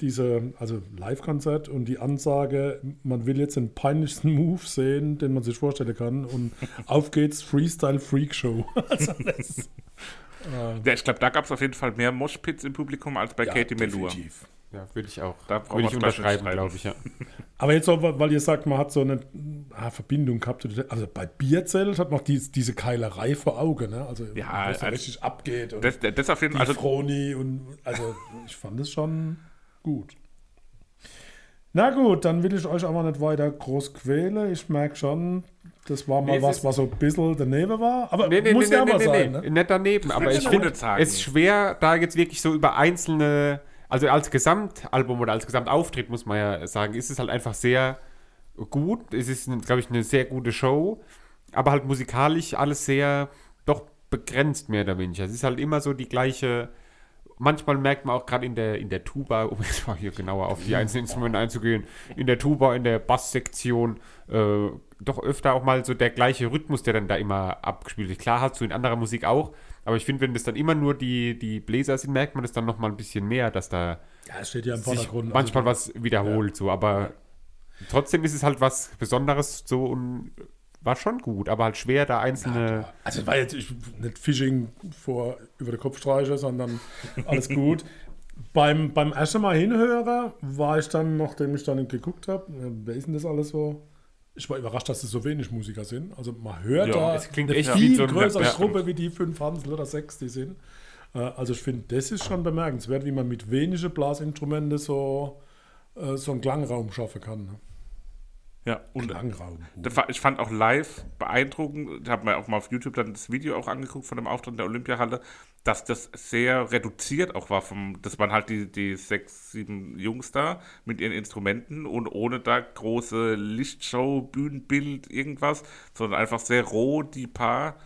diese, also Live-Konzert und die Ansage, man will jetzt den peinlichsten Move sehen, den man sich vorstellen kann. Und <laughs> auf geht's, Freestyle Freak Show. <laughs> also das, Ja, ich glaube, da gab es auf jeden Fall mehr Moshpits im Publikum als bei ja, Katie Melua. definitiv. ja würde ich auch, Da brauchen würde ich unterschreiben, glaube ich, ja. <laughs> Aber jetzt auch, weil ihr sagt, man hat so eine ah, Verbindung gehabt. Also bei Bierzelt hat man die, diese Keilerei vor Augen. Ne? Also, Ja, wo es so also- richtig abgeht. Und Das, das auf jeden die Fall. Also, Froni und also ich fand es schon gut. Na gut, dann will ich euch aber nicht weiter groß quälen. Ich merke schon, das war mal Nee, was, was so ein bisschen daneben war. Aber Nee, nee, muss nee, ja nee, mal nee, sein. nee, Ne? nicht daneben. Aber ich finde es ist schwer, da jetzt wirklich so über einzelne, also als Gesamtalbum oder als Gesamtauftritt, muss man ja sagen, ist es halt einfach sehr gut. Es ist, glaube ich, eine sehr gute Show, aber halt musikalisch alles sehr doch begrenzt, mehr oder weniger. Es ist halt immer so die gleiche. Manchmal merkt man auch gerade in der, in der Tuba, <laughs> um jetzt mal hier genauer auf die einzelnen Instrumente einzugehen, in der Tuba, in der Basssektion, äh, doch öfter auch mal so der gleiche Rhythmus, der dann da immer abgespielt wird. Klar hast du in anderer Musik auch, aber ich finde, wenn das dann immer nur die, die Bläser sind, merkt man das dann nochmal ein bisschen mehr, dass da Ja, steht ja im Vordergrund. manchmal also, was wiederholt, so, aber trotzdem ist es halt was Besonderes so und war schon gut, aber halt schwer, da einzelne. Also es war jetzt ich, nicht Phishing vor über den Kopf streiche, sondern alles <laughs> gut. beim, beim ersten Mal hinhören war ich dann, nachdem ich dann geguckt habe, wer ist denn das alles so? Ich war überrascht, dass es so wenig Musiker sind. Also man hört Ja, da es klingt eine echt viel so größere ja. Gruppe wie die fünf Hansel oder sechs, die sind. Äh, Also ich finde, das ist schon bemerkenswert, wie man mit wenigen Blasinstrumenten so, äh, so einen Klangraum schaffen kann. Ja, und Klangraum. Ich fand auch live beeindruckend, ich habe mir auch mal auf YouTube dann das Video auch angeguckt von dem Auftritt in der Olympiahalle, dass das sehr reduziert auch war. Vom, das waren halt die, die sechs, sieben Jungs da mit ihren Instrumenten und ohne da große Lichtshow, Bühnenbild, irgendwas, sondern einfach sehr roh die Paar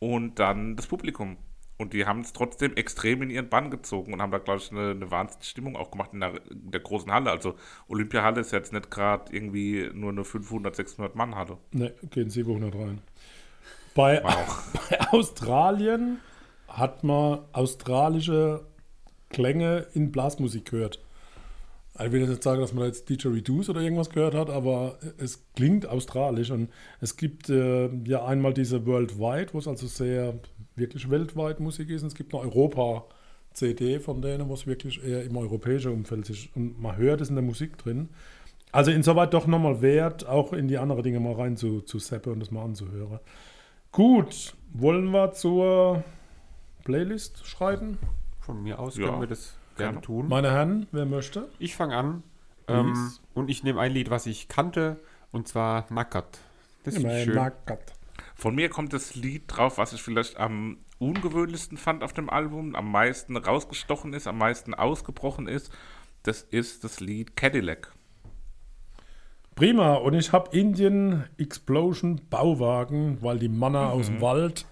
und dann das Publikum. Und die haben es trotzdem extrem in ihren Bann gezogen und haben da, glaube ich, eine, eine Wahnsinnsstimmung auch gemacht in der, in der großen Halle. Also Olympiahalle ist jetzt nicht gerade irgendwie nur eine 500, 600 Mann Halle. Ne, gehen 700 rein. Bei, <laughs> bei Australien hat man australische Klänge in Blasmusik gehört. Ich will jetzt nicht sagen, dass man da jetzt Didgeridoo oder irgendwas gehört hat, aber es klingt australisch und es gibt äh, ja einmal diese Worldwide, wo es also sehr wirklich weltweit Musik ist und es gibt eine Europa-CD von denen, wo es wirklich eher im europäischen Umfeld ist und man hört es in der Musik drin. Also insoweit doch nochmal wert, auch in die anderen Dinge mal rein zu, zu seppen und das mal anzuhören. Gut, wollen wir zur Playlist schreiten? Von mir aus Ja, können wir das gerne gerne. tun. Meine Herren, wer möchte? Ich fange an ähm, und ich nehme ein Lied, was ich kannte, und zwar Nackert. Das ich schön. Nackert. Von mir kommt das Lied drauf, was ich vielleicht am ungewöhnlichsten fand auf dem Album, am meisten rausgestochen ist, am meisten ausgebrochen ist. Das ist das Lied Cadillac. Prima, und ich habe Indian Explosion Bauwagen, weil die Manner Mhm. aus dem Wald,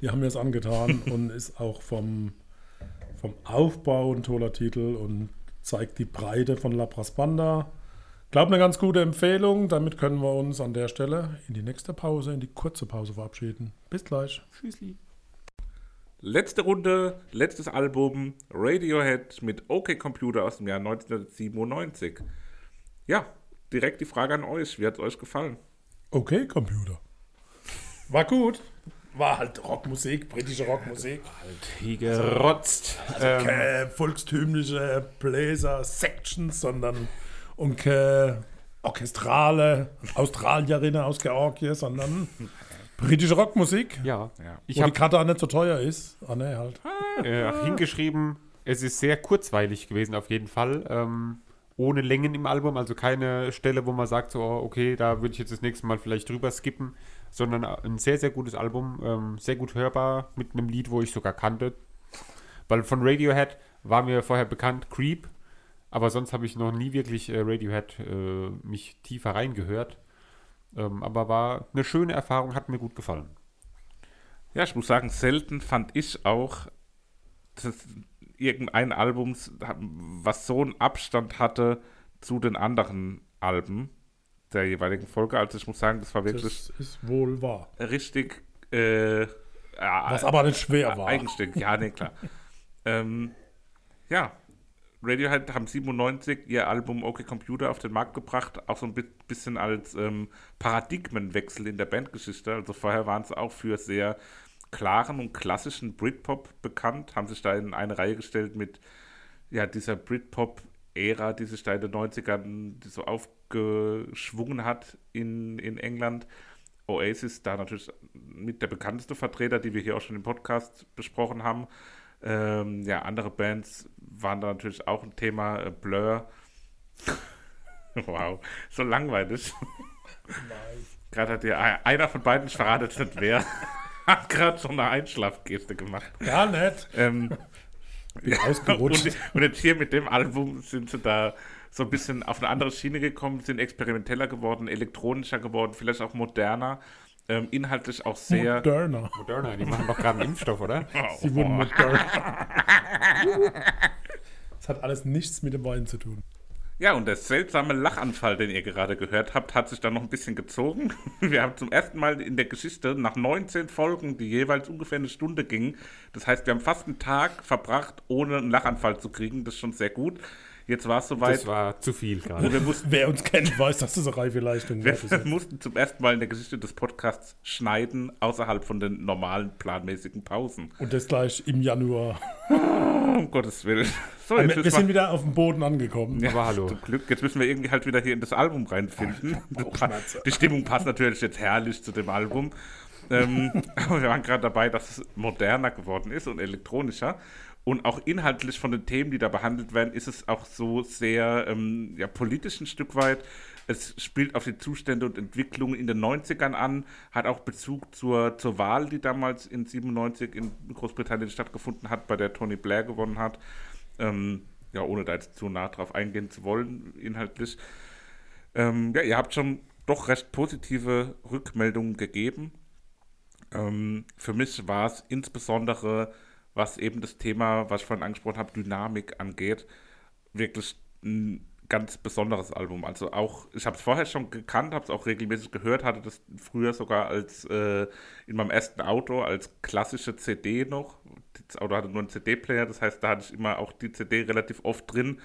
die haben mir es angetan <laughs> und ist auch vom, vom Aufbau ein toller Titel und zeigt die Breite von La Praspanda. Glaube eine ganz gute Empfehlung. Damit können wir uns an der Stelle in die nächste Pause, in die kurze Pause verabschieden. Bis gleich. Tschüssli. Letzte Runde, letztes Album, Radiohead mit OK Computer aus dem Jahr 1997. Ja, direkt die Frage an euch. Wie hat es euch gefallen? Okay, Computer. War gut. War halt Rockmusik, britische Rockmusik. Wie gerotzt. ähm, keine volkstümliche Bläser-Sections, sondern und keine orchestrale Australierinnen aus Georgien, sondern britische Rockmusik, ja, Ja. ich wo die habe Karte auch nicht so teuer ist. Ah, ne, halt. äh, hingeschrieben, Es ist sehr kurzweilig gewesen, auf jeden Fall. Ähm, ohne Längen im Album, also keine Stelle, wo man sagt, so, oh, okay, da würde ich jetzt das nächste Mal vielleicht drüber skippen, sondern ein sehr, sehr gutes Album, ähm, sehr gut hörbar, mit einem Lied, wo ich sogar kannte. Weil von Radiohead war mir vorher bekannt, Creep, aber sonst habe ich noch nie wirklich äh, Radiohead äh, mich tiefer reingehört. Ähm, aber war eine schöne Erfahrung, hat mir gut gefallen. Ja, ich muss sagen, selten fand ich auch, dass irgendein Album, was so einen Abstand hatte zu den anderen Alben der jeweiligen Folge. Also ich muss sagen, das war wirklich. Das ist wohl wahr. Richtig. Äh, ja, was aber nicht schwer war. Eigenständig, ja, nee, klar. <laughs> ähm, ja, Radiohead haben 97 ihr Album OK Computer auf den Markt gebracht, auch so ein bisschen als ähm, Paradigmenwechsel in der Bandgeschichte. Also vorher waren es auch für sehr klaren und klassischen Britpop bekannt, haben sich da in eine Reihe gestellt mit ja, dieser Britpop-Ära, die sich da in den 90ern so aufgeschwungen hat in, in England. Oasis, da natürlich mit der bekannteste Vertreter, die wir hier auch schon im Podcast besprochen haben. Ähm, ja, andere Bands waren da natürlich auch ein Thema. Äh, Blur. <laughs> wow, so langweilig. Gerade hat dir einer von beiden, ich verrate nicht wer, <laughs> hat gerade so eine Einschlafgeste gemacht. Gar nicht. Ähm, Bin ausgerutscht. Und, und, jetzt hier mit dem Album sind sie da so ein bisschen auf eine andere Schiene gekommen, sind experimenteller geworden, elektronischer geworden, vielleicht auch moderner. Ähm, inhaltlich auch sehr. Moderner. Moderner, die machen doch gerade einen Impfstoff, oder? <laughs> Sie wurden moderner. <laughs> Das hat alles nichts mit dem Wein zu tun. Ja, und der seltsame Lachanfall, den ihr gerade gehört habt, hat sich dann noch ein bisschen gezogen. <laughs> Wir haben zum ersten Mal in der Geschichte nach 19 Folgen, die jeweils ungefähr eine Stunde gingen, das heißt, wir haben fast einen Tag verbracht, ohne einen Lachanfall zu kriegen. Das ist schon sehr gut. Jetzt war es soweit. Das war zu viel gerade. Wer uns kennt, weiß, dass das eine reife Leistung war. Wir <laughs> mussten zum ersten Mal in der Geschichte des Podcasts schneiden, außerhalb von den normalen planmäßigen Pausen. Und das gleich im Januar. um Gottes Willen. So, wir, wir sind wieder auf dem Boden angekommen. Ja, aber hallo. Zum Glück. Jetzt müssen wir irgendwie halt wieder hier in das Album reinfinden. Ach, Die Stimmung passt natürlich jetzt herrlich zu dem Album. ähm, <laughs> aber wir waren gerade dabei, dass es moderner geworden ist und elektronischer. Und auch inhaltlich von den Themen, die da behandelt werden, ist es auch so sehr ähm, ja, politisch ein Stück weit. Es spielt auf die Zustände und Entwicklungen in den 90ern an, hat auch Bezug zur, zur Wahl, die damals in 97 in Großbritannien stattgefunden hat, bei der Tony Blair gewonnen hat. Ähm, ja, ohne da jetzt zu nah drauf eingehen zu wollen, inhaltlich. Ähm, ja, ihr habt schon doch recht positive Rückmeldungen gegeben. Ähm, für mich war es insbesondere was eben das Thema, was ich vorhin angesprochen habe, Dynamik angeht, wirklich ein ganz besonderes Album. Also auch, ich habe es vorher schon gekannt, habe es auch regelmäßig gehört, hatte das früher sogar als äh, in meinem ersten Auto als klassische CD noch. Das Auto hatte nur einen CD-Player, das heißt, da hatte ich immer auch die CD relativ oft drin.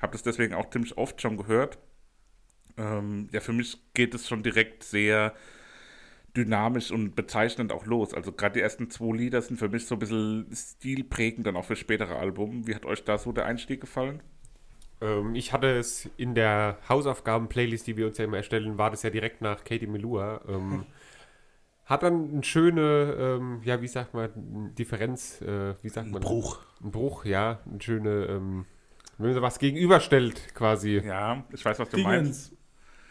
Habe das deswegen auch ziemlich oft schon gehört. Ähm, ja, für mich geht es schon direkt sehr dynamisch und bezeichnend auch los. Also gerade die ersten zwei Lieder sind für mich so ein bisschen stilprägend dann auch für spätere Alben. Wie hat euch da so der Einstieg gefallen? Ähm, ich hatte es in der Hausaufgaben-Playlist, die wir uns ja immer erstellen, war das ja direkt nach Katie Melua. Ähm, hm. <laughs> Hat dann eine schöne, ähm, ja, wie sagt man, Differenz, äh, wie sagt man? Ein Bruch. Ein Bruch, ja. Eine schöne, ähm, wenn man was gegenüberstellt quasi. Ja, ich weiß, was du Dingens. meinst.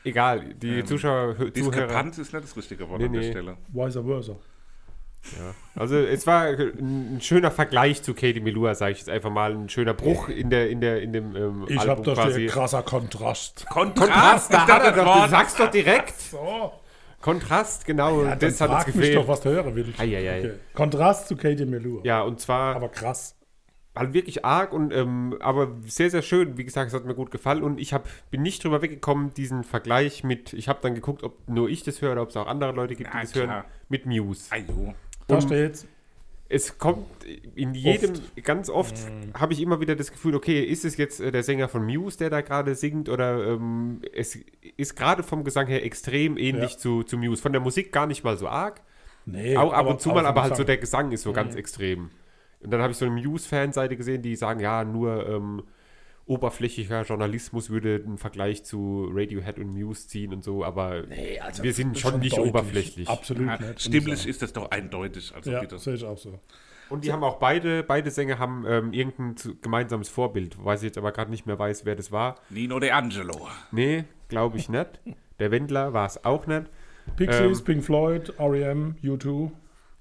Egal, die ähm, Zuschauer, Diskrepanz ist nicht das richtige Wort nee, an der nee. Stelle. Vice versa. Ja. Also es war ein schöner Vergleich zu Katie Melua, sage ich jetzt einfach mal, ein schöner Bruch in der in der in dem ähm, Ich habe doch quasi. krasser Kontrast. Kontrast, Kontrast da hat er doch, du sagst doch direkt. So. Kontrast, genau, ja, das hat uns gefehlt. mich doch, was du hören willst. Ei, ei. Okay. Kontrast zu Katie Melua. Ja, und zwar aber krass halt wirklich arg und ähm, aber sehr, sehr schön. Wie gesagt, es hat mir gut gefallen und ich hab, bin nicht drüber weggekommen, diesen Vergleich mit, ich habe dann geguckt, ob nur ich das höre oder ob es auch andere Leute gibt, die ja, das klar. hören, mit Muse. Ajo. Da steht's. Es kommt in jedem, oft. ganz oft mm. habe ich immer wieder das Gefühl, okay, ist es jetzt äh, der Sänger von Muse, der da gerade singt, oder ähm, es ist gerade vom Gesang her extrem ähnlich ja. zu, zu Muse. Von der Musik gar nicht mal so arg. Nee, auch ab und zu mal, aber halt so der Gesang ist so mm. ganz extrem. Und dann habe ich so eine Muse-Fanseite gesehen, die sagen, ja, nur ähm, oberflächlicher Journalismus würde einen Vergleich zu Radiohead und Muse ziehen und so, aber nee, also wir sind schon, schon nicht deutlich. oberflächlich. Absolut ja, nicht. Stimmlich ist das doch eindeutig. Also ja, sehe ich auch so. Und die haben auch beide, beide Sänger haben ähm, irgendein gemeinsames Vorbild, weiß ich jetzt aber gerade nicht mehr weiß, wer das war. Nino De Angelo. Nee, glaube ich nicht. Der Wendler war es auch nicht. Pixies, Ähm, Pink Floyd, R.E.M., U2.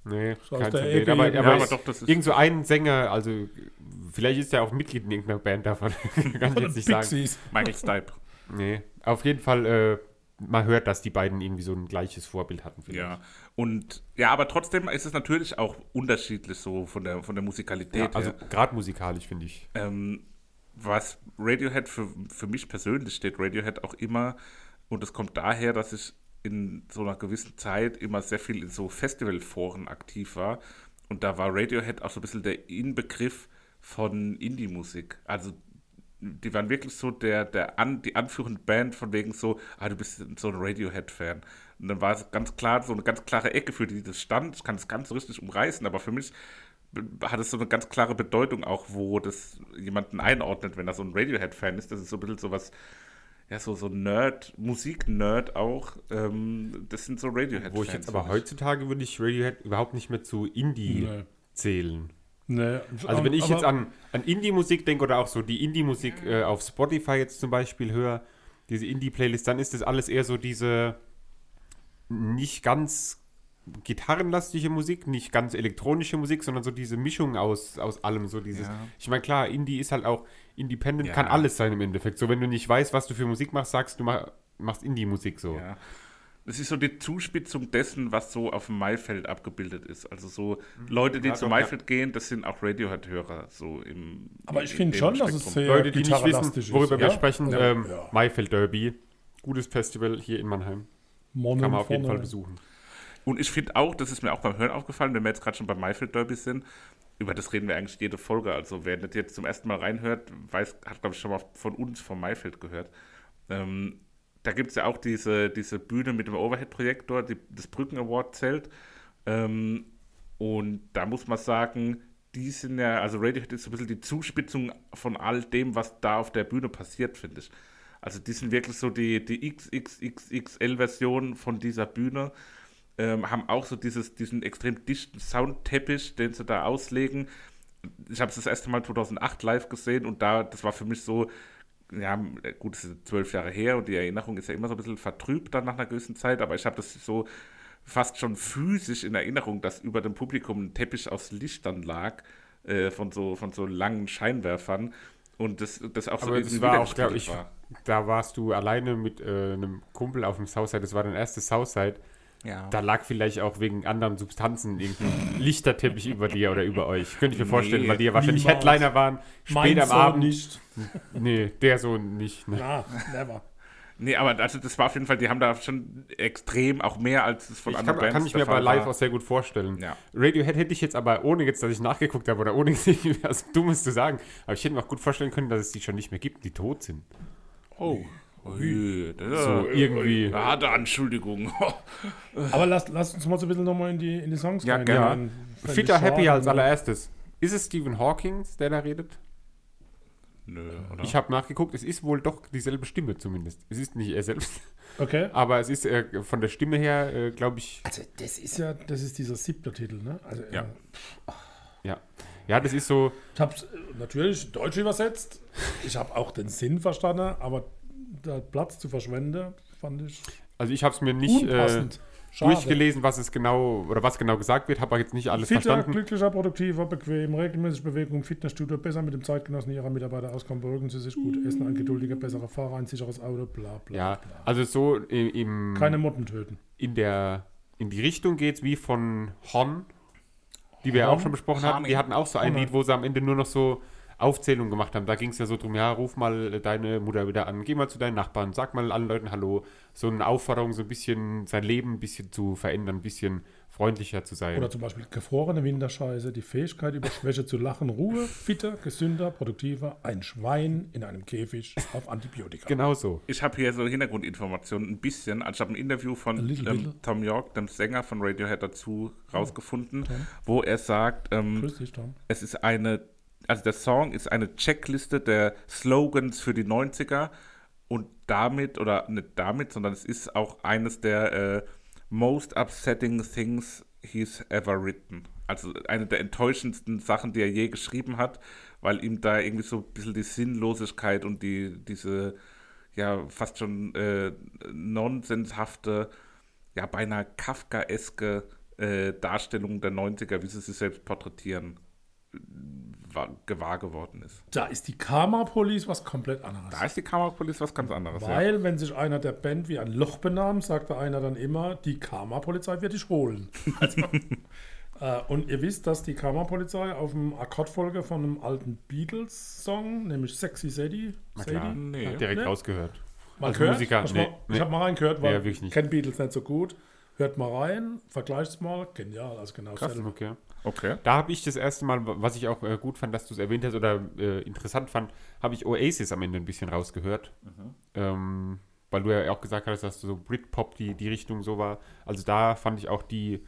Nee, So kein Problem. Aber, aber, Ja, aber doch, das ist- irgend so ein Sänger, also vielleicht ist er auch Mitglied in irgendeiner Band davon. <laughs> Kann ich jetzt nicht sagen. Michael Stipe. Nee, auf jeden Fall, äh, man hört, dass die beiden irgendwie so ein gleiches Vorbild hatten. Ja. Und ja, aber trotzdem ist es natürlich auch unterschiedlich so von der, von der. Musikalität. Ja, also gerade musikalisch, finde ich. ähm, was Radiohead für, für mich persönlich steht, Radiohead auch immer, und es kommt daher, dass ich in so einer gewissen Zeit immer sehr viel in so Festivalforen aktiv war. Und da war Radiohead auch so ein bisschen der Inbegriff von Indie-Musik. Also die waren wirklich so der, der an, die anführende Band von wegen so, ah, du bist so ein Radiohead-Fan. Und dann war es ganz klar, so eine ganz klare Ecke, für die das stand. Ich kann es ganz richtig umreißen, aber für mich hat es so eine ganz klare Bedeutung auch, wo das jemanden einordnet, wenn er so ein Radiohead-Fan ist. Das ist so ein bisschen so was, ja, so, so Nerd, Musik-Nerd auch. Ähm, das sind so Radiohead-Fans. Wo ich jetzt aber heutzutage würde ich Radiohead überhaupt nicht mehr zu Indie Nee. zählen. Nee, Also wenn ich aber- jetzt an, an Indie-Musik denke oder auch so die Indie-Musik äh, auf Spotify jetzt zum Beispiel höre, diese Indie-Playlist, dann ist das alles eher so diese nicht ganz gitarrenlastige Musik, nicht ganz elektronische Musik, sondern so diese Mischung aus, aus allem. So dieses, Ja. ich meine, klar, Indie ist halt auch, Independent Ja. kann alles sein im Endeffekt. So, wenn du nicht weißt, was du für Musik machst, sagst du mach, machst Indie-Musik so. Ja. Das ist so die Zuspitzung dessen, was so auf dem Maifeld abgebildet ist. Also so Leute, die Ja, zu doch, Maifeld gehen, das sind auch Radiohead-Hörer. So im, Aber ich in finde schon, dass es Spektrum. sehr Leute, die nicht wissen, worüber ist, wir ja? sprechen, Ja. ähm, Ja. Maifeld Derby, gutes Festival hier in Mannheim. Mono Kann man auf jeden. Fall besuchen. Und ich finde auch, das ist mir auch beim Hören aufgefallen, wenn wir jetzt gerade schon beim Maifeld Derby sind, über das reden wir eigentlich jede Folge. Also wer nicht jetzt zum ersten Mal reinhört, weiß, hat glaube ich schon mal von uns vom Maifeld gehört. Ähm, da gibt es ja auch diese, diese Bühne mit dem Overhead-Projektor, das Brücken-Award-Zelt. Ähm, und da muss man sagen, die sind ja, also Radiohead ist so ein bisschen die Zuspitzung von all dem, was da auf der Bühne passiert, finde ich. Also die sind wirklich so die, die XXXXL-Version von dieser Bühne. Ähm, haben auch so dieses, diesen extrem dichten Soundteppich, den sie da auslegen. Ich habe es das erste Mal 2008 live gesehen und da, das war für mich so, ja, gut, es ist zwölf Jahre her und die Erinnerung ist ja immer so ein bisschen vertrübt dann nach einer gewissen Zeit, aber ich habe das so fast schon physisch in Erinnerung, dass über dem Publikum ein Teppich aus Lichtern lag, äh, von, so, von so langen Scheinwerfern und das, das auch so Aber irgendwie das war auch, glaube ich, war. da warst du alleine mit äh, einem Kumpel auf dem Southside, das war dein erstes Southside. Ja. Da lag vielleicht auch wegen anderen Substanzen irgendein <laughs> Lichterteppich über dir oder über euch. Könnte ich mir vorstellen, Nee, weil die ja wahrscheinlich niemals. Headliner waren, spät am Abend. nicht. <laughs> Nee, der so nicht. Ne? Na, never. Nee, aber also das war auf jeden Fall, die haben da schon extrem, auch mehr als es von Ich anderen kann, Bands kann ich mir bei Fall live war. auch sehr gut vorstellen. Ja. Radiohead hätte ich jetzt aber, ohne jetzt, dass ich nachgeguckt habe oder ohne <laughs> was Dummes zu sagen, aber ich hätte mir auch gut vorstellen können, dass es die schon nicht mehr gibt, die tot sind. Oh. Ui, So irgendwie. Harte Anschuldigung. <laughs> Aber lass, lass uns mal so ein bisschen nochmal in die, in die Songs Ja, reingehen. Ja. Fitter Happy als allererstes. Ist es Stephen Hawking, der da redet? Nö, oder? Ich habe nachgeguckt, es ist wohl doch dieselbe Stimme zumindest. Es ist nicht er selbst, Okay. <laughs> aber es ist äh, von der Stimme her, äh, glaube ich, Also, das ist ja, das ist dieser siebte Titel, ne? Also, Ja. äh, ja. Ja, das ist so, Ich habe es natürlich deutsch übersetzt. Ich habe auch den Sinn verstanden, aber der Platz zu verschwenden, fand ich also ich habe es mir nicht äh, durchgelesen, was es genau, oder was genau gesagt wird, habe aber jetzt nicht alles Fitter, verstanden. glücklicher, produktiver, bequem, regelmäßig Bewegung, Fitnessstudio, besser mit dem Zeitgenossen ihrer Mitarbeiter auskommen, beruhigen sie sich gut, essen, ein geduldiger, besserer Fahrer, ein sicheres Auto, bla bla. Ja, bla. also so im, im Keine Motten töten. in der in die Richtung geht's wie von Hon, die wir ja auch Hon? schon besprochen hatten. Hon. Die hatten auch so ein Hon. Lied, wo sie am Ende nur noch so Aufzählungen gemacht haben. Da ging es ja so drum, ja, ruf mal deine Mutter wieder an, geh mal zu deinen Nachbarn, sag mal allen Leuten Hallo. So eine Aufforderung, so ein bisschen sein Leben ein bisschen zu verändern, ein bisschen freundlicher zu sein. Oder zum Beispiel gefrorene Winterscheiße, die Fähigkeit über Schwäche zu lachen, Ruhe, fitter, gesünder, produktiver, ein Schwein in einem Käfig auf Antibiotika. genau so. Ich habe hier so Hintergrundinformationen ein bisschen. Also ich habe ein Interview von little ähm, bit. Tom York, dem Sänger von Radiohead, dazu rausgefunden, wo er sagt, ähm, Grüß dich, Tom. es ist eine, also der Song ist eine Checkliste der Slogans für die 90er und damit, oder nicht damit, sondern es ist auch eines der äh, most upsetting things he's ever written. Also eine der enttäuschendsten Sachen, die er je geschrieben hat, weil ihm da irgendwie so ein bisschen die Sinnlosigkeit und die, diese ja fast schon äh, nonsenshafte, ja beinahe Kafkaeske äh, Darstellung der 90er, wie sie sich selbst porträtieren, gewahr geworden ist. Da ist die Karma Police was komplett anderes. Da ist die Karma Police was ganz anderes. Weil, ja. wenn sich einer der Band wie ein Loch benahm, sagte einer dann immer, die Karma Polizei wird dich holen. <laughs> Also, äh, und ihr wisst, dass die Karma Polizei auf dem Akkordfolge von einem alten Beatles-Song, nämlich Sexy Sadie, Na klar, nee. direkt nee. rausgehört. Mal Als gehört? Musiker, nee, mal, nee. Ich habe mal reingehört, weil ja, ich kenne Beatles nicht so gut. Hört mal rein, vergleicht es mal. Genial, also genau Krass, okay. Okay. Da habe ich das erste Mal, was ich auch äh, gut fand, dass du es erwähnt hast oder äh, interessant fand, habe ich Oasis am Ende ein bisschen rausgehört. Mhm. Ähm, weil du ja auch gesagt hast, dass du so Britpop die, die Richtung so war. Also da fand ich auch die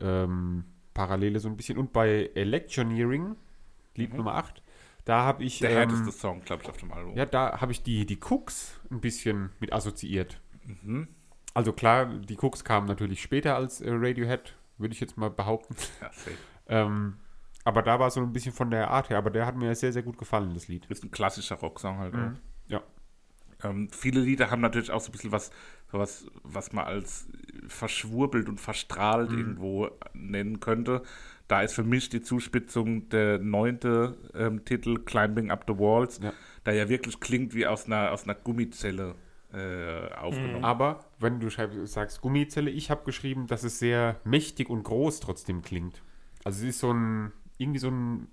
ähm, Parallele so ein bisschen. Und bei Electioneering, Lied mhm. Nummer 8, da habe ich. Der ähm, härteste Song, glaube ich, auf dem Album. Ja, da habe ich die, die Cooks ein bisschen mit assoziiert. Mhm. Also klar, die Cooks kamen natürlich später als äh, Radiohead, würde ich jetzt mal behaupten. <laughs> Ja, ähm, aber da war so ein bisschen von der Art her, aber der hat mir sehr, sehr gut gefallen, das Lied. Das ist ein klassischer Rocksong halt mhm. Ja. Ähm, viele Lieder haben natürlich auch so ein bisschen was, was, was man als verschwurbelt und verstrahlt mhm. irgendwo nennen könnte. Da ist für mich die Zuspitzung der neunte ähm, Titel, Climbing Up the Walls, ja. da ja wirklich klingt wie aus einer, aus einer Gummizelle äh, aufgenommen. Mhm. Aber wenn du sagst Gummizelle, ich habe geschrieben, dass es sehr mächtig und groß trotzdem klingt. Also es ist so ein, irgendwie so ein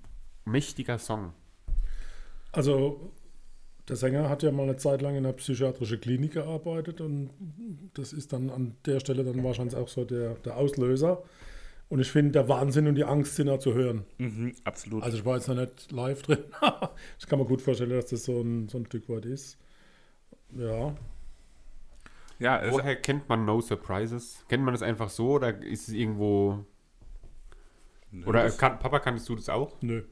mächtiger Song. Also der Sänger hat ja mal eine Zeit lang in einer psychiatrischen Klinik gearbeitet und das ist dann an der Stelle dann wahrscheinlich auch so der, der Auslöser. Und ich finde, der Wahnsinn und die Angst sind da zu hören. Mhm, absolut. Also ich war jetzt noch nicht live drin. <laughs> ich kann mir gut vorstellen, dass das so ein, so ein Stück weit ist. Ja. Ja, Woher kennt man No Surprises? Kennt man das einfach so oder ist es irgendwo. Nö, oder kann, Papa, kannst du das auch? Nö.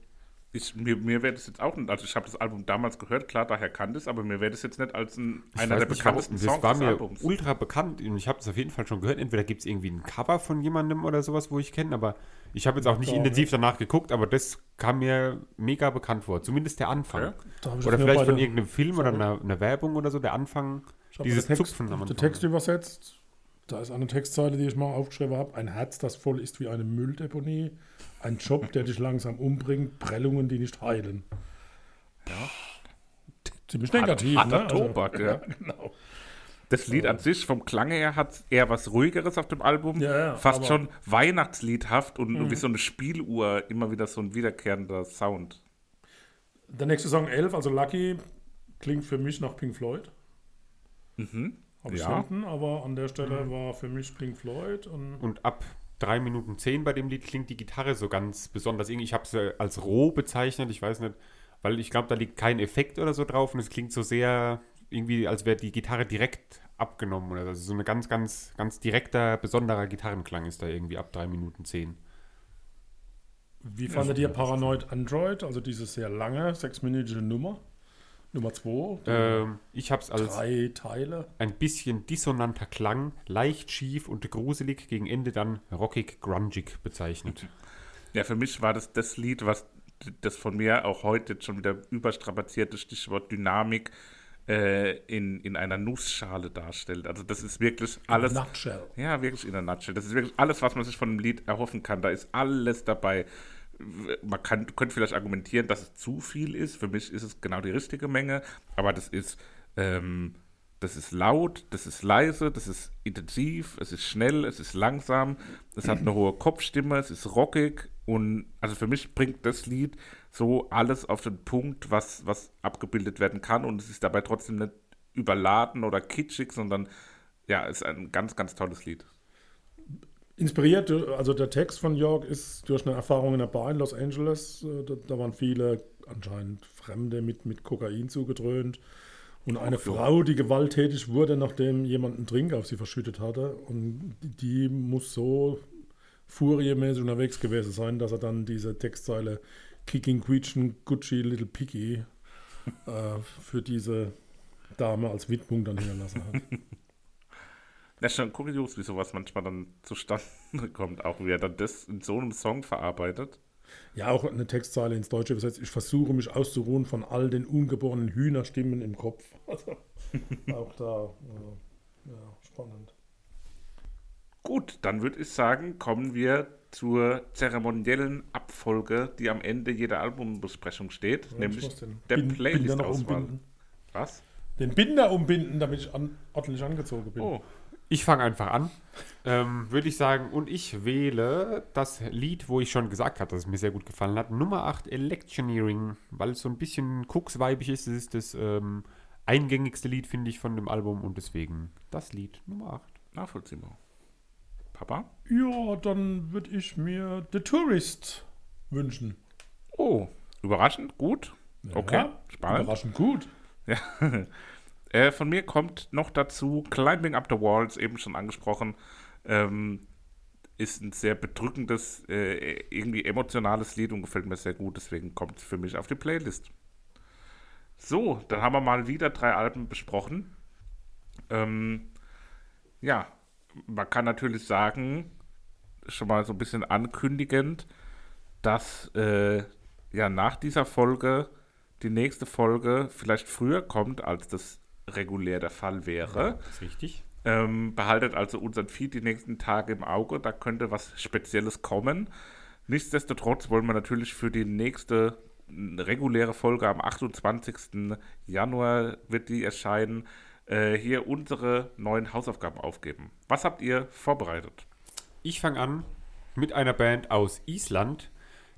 Ich, mir mir wäre das jetzt auch nicht, also ich habe das Album damals gehört, klar, daher kannte es, aber mir wäre das jetzt nicht als ein, einer der bekanntesten nicht, Songs Das war mir Albums. ultra bekannt und ich habe das auf jeden Fall schon gehört. Entweder gibt es irgendwie ein Cover von jemandem oder sowas, wo ich kenne, aber ich habe jetzt auch nicht ja, intensiv danach geguckt, aber das kam mir mega bekannt vor. Zumindest der Anfang. Oder vielleicht von irgendeinem Film oder einer, einer, Werbung oder so, der Anfang, dieses Text, Zupfen am Der Text übersetzt, da ist eine Textzeile, die ich mal aufgeschrieben habe. Ein Herz, das voll ist wie eine Mülldeponie. Ein Job, der dich langsam umbringt. Prellungen, die nicht heilen. Ja. Ziemlich negativ, Harter ne? Tobak, also, <laughs> ja. ja. Genau. Das Lied an sich, vom Klange her, hat eher was Ruhigeres auf dem Album. Ja, ja, Fast schon Weihnachtsliedhaft und mhm. wie so eine Spieluhr immer wieder so ein wiederkehrender Sound. Der nächste Song 11, also Lucky, klingt für mich nach Pink Floyd. Mhm. Habe ich ja. hinten, aber an der Stelle mhm. war für mich Pink Floyd. Und, und ab 3 Minuten 10 bei dem Lied klingt die Gitarre so ganz besonders. Ich habe es als roh bezeichnet, ich weiß nicht, weil ich glaube, da liegt kein Effekt oder so drauf und es klingt so sehr irgendwie, als wäre die Gitarre direkt abgenommen oder also so ein ganz, ganz, ganz direkter, besonderer Gitarrenklang ist da irgendwie ab 3 Minuten 10. Wie fandet ihr Paranoid Android, also diese sehr lange, sechsminütige Nummer? Nummer 2? Ähm, ich habe es als drei Teile. ein bisschen dissonanter Klang, leicht schief und gruselig, gegen Ende dann rockig, grungig bezeichnet. <laughs> Ja, für mich war das das Lied, was das von mir auch heute schon wieder überstrapazierte Stichwort Dynamik äh, in, in einer Nussschale darstellt. Also das ist wirklich alles. In Nutshell. Ja, wirklich in der Nutshell. Das ist wirklich alles, was man sich von einem Lied erhoffen kann. Da ist alles dabei. Man kann, könnte vielleicht argumentieren, dass es zu viel ist. Für mich ist es genau die richtige Menge, aber das ist, ähm, das ist laut, das ist leise, das ist intensiv, es ist schnell, es ist langsam, es hat eine hohe Kopfstimme, es ist rockig und also für mich bringt das Lied so alles auf den Punkt, was, was abgebildet werden kann und es ist dabei trotzdem nicht überladen oder kitschig, sondern ja, es ist ein ganz, ganz tolles Lied. Inspiriert, also der Text von York ist durch eine Erfahrung in der Bar in Los Angeles. Äh, da, da waren viele anscheinend Fremde mit, mit Kokain zugedröhnt. Und eine so. Frau, die gewalttätig wurde, nachdem jemand einen Drink auf sie verschüttet hatte. Und die muss so furiemäßig unterwegs gewesen sein, dass er dann diese Textzeile Kicking Quietschen Gucci Little Piggy <laughs> äh, für diese Dame als Widmung dann hinterlassen hat. <laughs> Das ist schon kurios, wie sowas manchmal dann zustande <laughs> kommt, auch wie er dann das in so einem Song verarbeitet. Ja, auch eine Textzeile ins Deutsche übersetzt. Ich versuche mich auszuruhen von all den ungeborenen Hühnerstimmen im Kopf. Also, auch da, äh, ja, spannend. Gut, dann würde ich sagen, kommen wir zur zeremoniellen Abfolge, die am Ende jeder Albumbesprechung steht, Ja, ich nämlich der Playlist-Auswahl. umbinden. Was? Den Binder umbinden, damit ich an, ordentlich angezogen bin. Oh, Ich fange einfach an, ähm, würde ich sagen. Und ich wähle das Lied, wo ich schon gesagt habe, dass es mir sehr gut gefallen hat. Nummer 8, Electioneering, weil es so ein bisschen Cooks-weibig ist. Es ist das ähm, eingängigste Lied, finde ich, von dem Album. Und deswegen das Lied Nummer 8. nachvollziehbar. Papa? Ja, dann würde ich mir The Tourist wünschen. Oh, überraschend, gut. Okay, Ja, spannend. Überraschend gut. Ja. <laughs> äh, von mir kommt noch dazu Climbing Up the Walls, eben schon angesprochen. Ähm, ist ein sehr bedrückendes, äh, irgendwie emotionales Lied und gefällt mir sehr gut. Deswegen kommt es für mich auf die Playlist. So, dann haben wir mal wieder drei Alben besprochen. Ähm, ja, man kann natürlich sagen, schon mal so ein bisschen ankündigend, dass äh, ja nach dieser Folge die nächste Folge vielleicht früher kommt, als das regulär der Fall wäre. Das ist richtig. Ähm, behaltet also unseren Feed die nächsten Tage im Auge, da könnte was Spezielles kommen. Nichtsdestotrotz wollen wir natürlich für die nächste reguläre Folge am 28. Januar wird die erscheinen, äh, hier unsere neuen Hausaufgaben aufgeben. Was habt ihr vorbereitet? Ich fange an mit einer Band aus Island.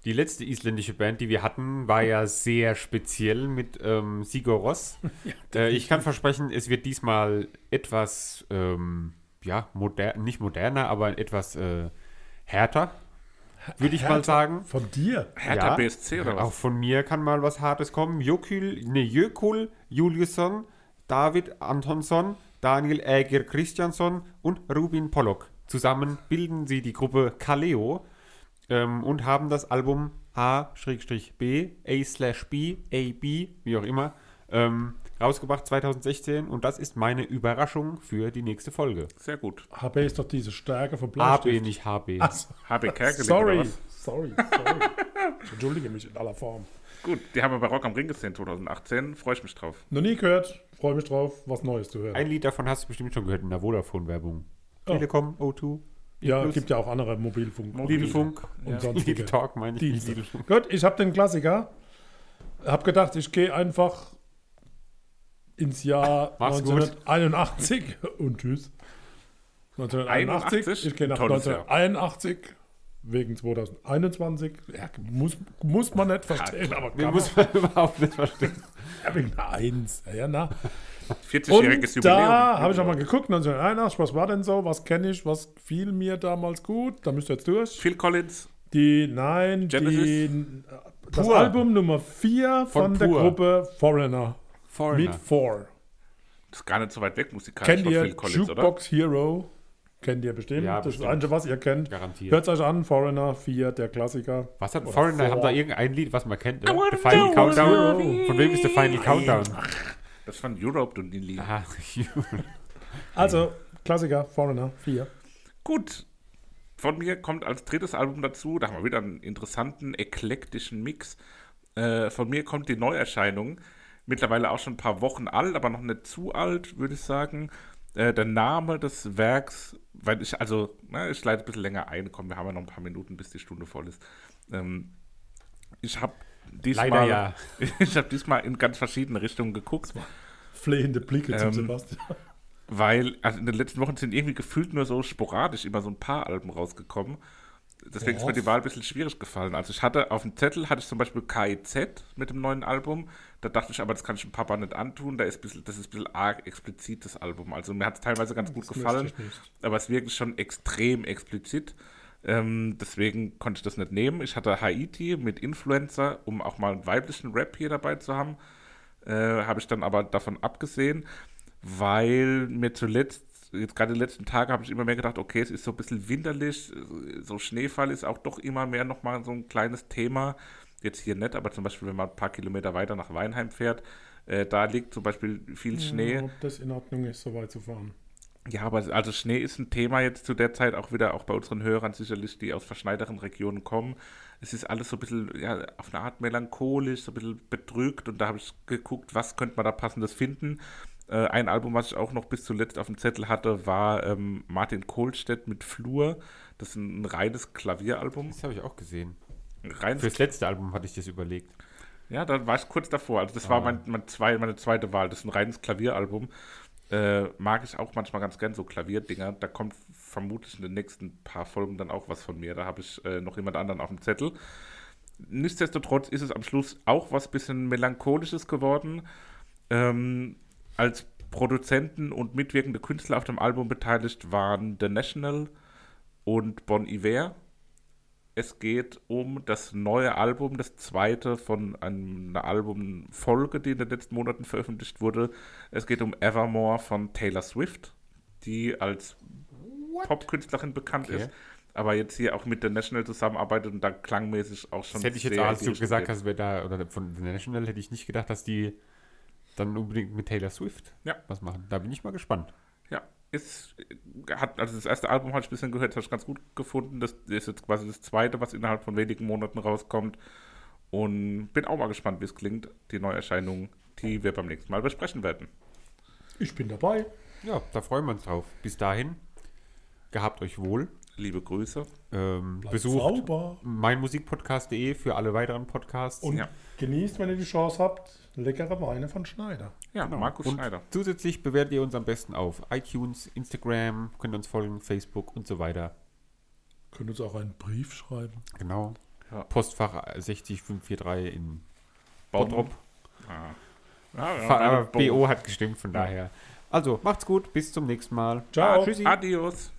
Die letzte isländische Band, die wir hatten, war ja sehr speziell mit ähm, Sigur Rós. <laughs> äh, ich kann versprechen, es wird diesmal etwas, ähm, ja, moder nicht moderner, aber etwas äh, härter, würde ich mal Härter? sagen. Von dir. Hertha Ja, BSC oder Auch was? von mir kann mal was Hartes kommen. Jökul, nee, Jökul Juliusson, David Antonsson, Daniel Äger Christiansson und Rubin Pollock. Zusammen bilden sie die Gruppe Kaleo ähm, und haben das Album A-B, A-B, A-B, wie auch immer, ähm, rausgebracht 2016 und das ist meine Überraschung für die nächste Folge. Sehr gut. HB ist doch diese Stärke von AB, Bleistift. nicht HB. Ach so. HB Kerkeling Sorry, sorry, sorry. <laughs> Ich entschuldige mich in aller Form. Gut, die haben wir bei Rock am Ring gesehen 2018. Freue ich mich drauf. Noch nie gehört, freue mich drauf, was Neues zu hören. Ein Lied davon hast du bestimmt schon gehört in der Vodafone-Werbung. Oh. Telekom, O2, ja, Plus. gibt ja auch andere Mobilfunk. Lidl-Funk Und ja. sonstige Lidl-Talk meine ich. Dienste. Gut, ich habe den Klassiker. Hab gedacht, ich gehe einfach ins Jahr Mach's gut. 1981 <laughs> und tschüss. 1981. 81? Ich gehe nach Tolles Jahr. 1981 wegen 2021. Ja, muss, muss man nicht verstehen, aber Den kann muss man <laughs> überhaupt nicht verstehen. Der Eins. Ja, na. <laughs> 40-jähriges Und Jubiläum. da habe ich auch mal geguckt, 1981, was war denn so, was kenne ich, was fiel mir damals gut, da müsst ihr jetzt durch. Phil Collins, Die, nein, Genesis? die, das Pur. Album Nummer 4 von, Von der. Gruppe Foreigner. Mit Foreigner. Four. das ist gar nicht so weit weg musikalisch Kennt von ihr Phil Collins, oder? Jukebox Hero? Kennt ihr bestimmt. Ja, das ist bestimmt. das Einzige, was ihr kennt. Garantiert. Hört euch an, Foreigner 4, der Klassiker. Was hat Oder Foreigner? Four. Haben da irgendein Lied, was man kennt? Wanna The Final know Countdown. Von wem ist The Final Countdown? Das von Europe, du Nili. Aha. <laughs> Also, Klassiker, Foreigner 4. Gut. Von mir kommt als drittes Album dazu, da haben wir wieder einen interessanten, eklektischen Mix. Äh, von mir kommt die Neuerscheinung, mittlerweile auch schon ein paar Wochen alt, aber noch nicht zu alt, würde ich sagen. Äh, der Name des Werks, weil ich, also, na, ich leite ein bisschen länger ein, komm, wir haben ja noch ein paar Minuten, bis die Stunde voll ist. Ähm, ich habe diesmal, Leider ja. <laughs> ich habe diesmal in ganz verschiedene Richtungen geguckt. Flehende Blicke zum Ähm, Sebastian. Weil also in den letzten Wochen sind irgendwie gefühlt nur so sporadisch immer so ein paar Alben rausgekommen. Deswegen ist mir die Wahl ein bisschen schwierig gefallen. Also ich hatte auf dem Zettel hatte ich zum Beispiel KIZ mit dem neuen Album. Da dachte ich aber, das kann ich dem Papa nicht antun. Da ist ein bisschen, das ist ein bisschen arg explizit, das Album. Also mir hat es teilweise ganz gut Das gefallen, ich nicht. aber es ist wirklich schon extrem explizit. Ähm, deswegen konnte ich das nicht nehmen. Ich hatte Haiti mit Influencer, um auch mal einen weiblichen Rap hier dabei zu haben. Äh, habe ich dann aber davon abgesehen, weil mir zuletzt, jetzt gerade die letzten Tage, habe ich immer mehr gedacht, okay, es ist so ein bisschen winterlich, so Schneefall ist auch doch immer mehr nochmal so ein kleines Thema. Jetzt hier nicht, aber zum Beispiel, wenn man ein paar Kilometer weiter nach Weinheim fährt, äh, da liegt zum Beispiel viel Schnee. Ja, ob das in Ordnung ist, so weit zu fahren. Ja, aber also Schnee ist ein Thema jetzt zu der Zeit auch wieder, auch bei unseren Hörern sicherlich, die aus verschneiteren Regionen kommen. Es ist alles so ein bisschen, ja, auf eine Art melancholisch, so ein bisschen betrügt und da habe ich geguckt, was könnte man da passendes finden. Äh, ein Album, was ich auch noch bis zuletzt auf dem Zettel hatte, war ähm, Martin Kohlstedt mit Flur. Das ist ein, ein reines Klavieralbum. Das habe ich auch gesehen. Reines Fürs letzte Album hatte ich das überlegt. Ja, da war ich kurz davor. Also das war Ah. mein, mein zwei, meine zweite Wahl. Das ist ein reines Klavieralbum. Äh, mag ich auch manchmal ganz gern, so Klavierdinger. Da kommt vermutlich in den nächsten paar Folgen dann auch was von mir. Da habe ich äh, noch jemand anderen auf dem Zettel. Nichtsdestotrotz ist es am Schluss auch was bisschen melancholisches geworden. Ähm, als Produzenten und mitwirkende Künstler auf dem Album beteiligt waren The National und Bon Iver. Es geht um das neue Album, das zweite von einer Albumfolge, die in den letzten Monaten veröffentlicht wurde. Es geht um Evermore von Taylor Swift, die als Popkünstlerin bekannt Okay. ist, aber jetzt hier auch mit The National zusammenarbeitet und da klangmäßig auch schon Das hätte ich jetzt, als du gesagt hast, wer da, oder von The National, hätte ich nicht gedacht, dass die dann unbedingt mit Taylor Swift Ja. was machen. Da bin ich mal gespannt. Ja, ist, hat, also das erste Album habe ich ein bisschen gehört, das habe ich ganz gut gefunden. Das ist jetzt quasi das zweite, was innerhalb von wenigen Monaten rauskommt. Und bin auch mal gespannt, wie es klingt, die Neuerscheinung, die wir beim nächsten Mal besprechen werden. Ich bin dabei. Ja, da freuen wir uns drauf. Bis dahin, gehabt euch wohl. Liebe Grüße. Ähm, besucht sauber. meinmusikpodcast.de für alle weiteren Podcasts. Und Ja. genießt, wenn ihr die Chance habt, leckere Weine von Schneider. Ja, Genau. Markus und Schneider. zusätzlich bewertet ihr uns am besten auf iTunes, Instagram, könnt uns folgen, Facebook und so weiter. Könnt uns auch einen Brief schreiben. Genau. Ja. Postfach 60543 in. Bottrop. Ah. Ja, ja, Aber Bo- BO hat gestimmt, von daher. Also, macht's gut, bis zum nächsten Mal. Ciao. Ah, tschüssi. Adios.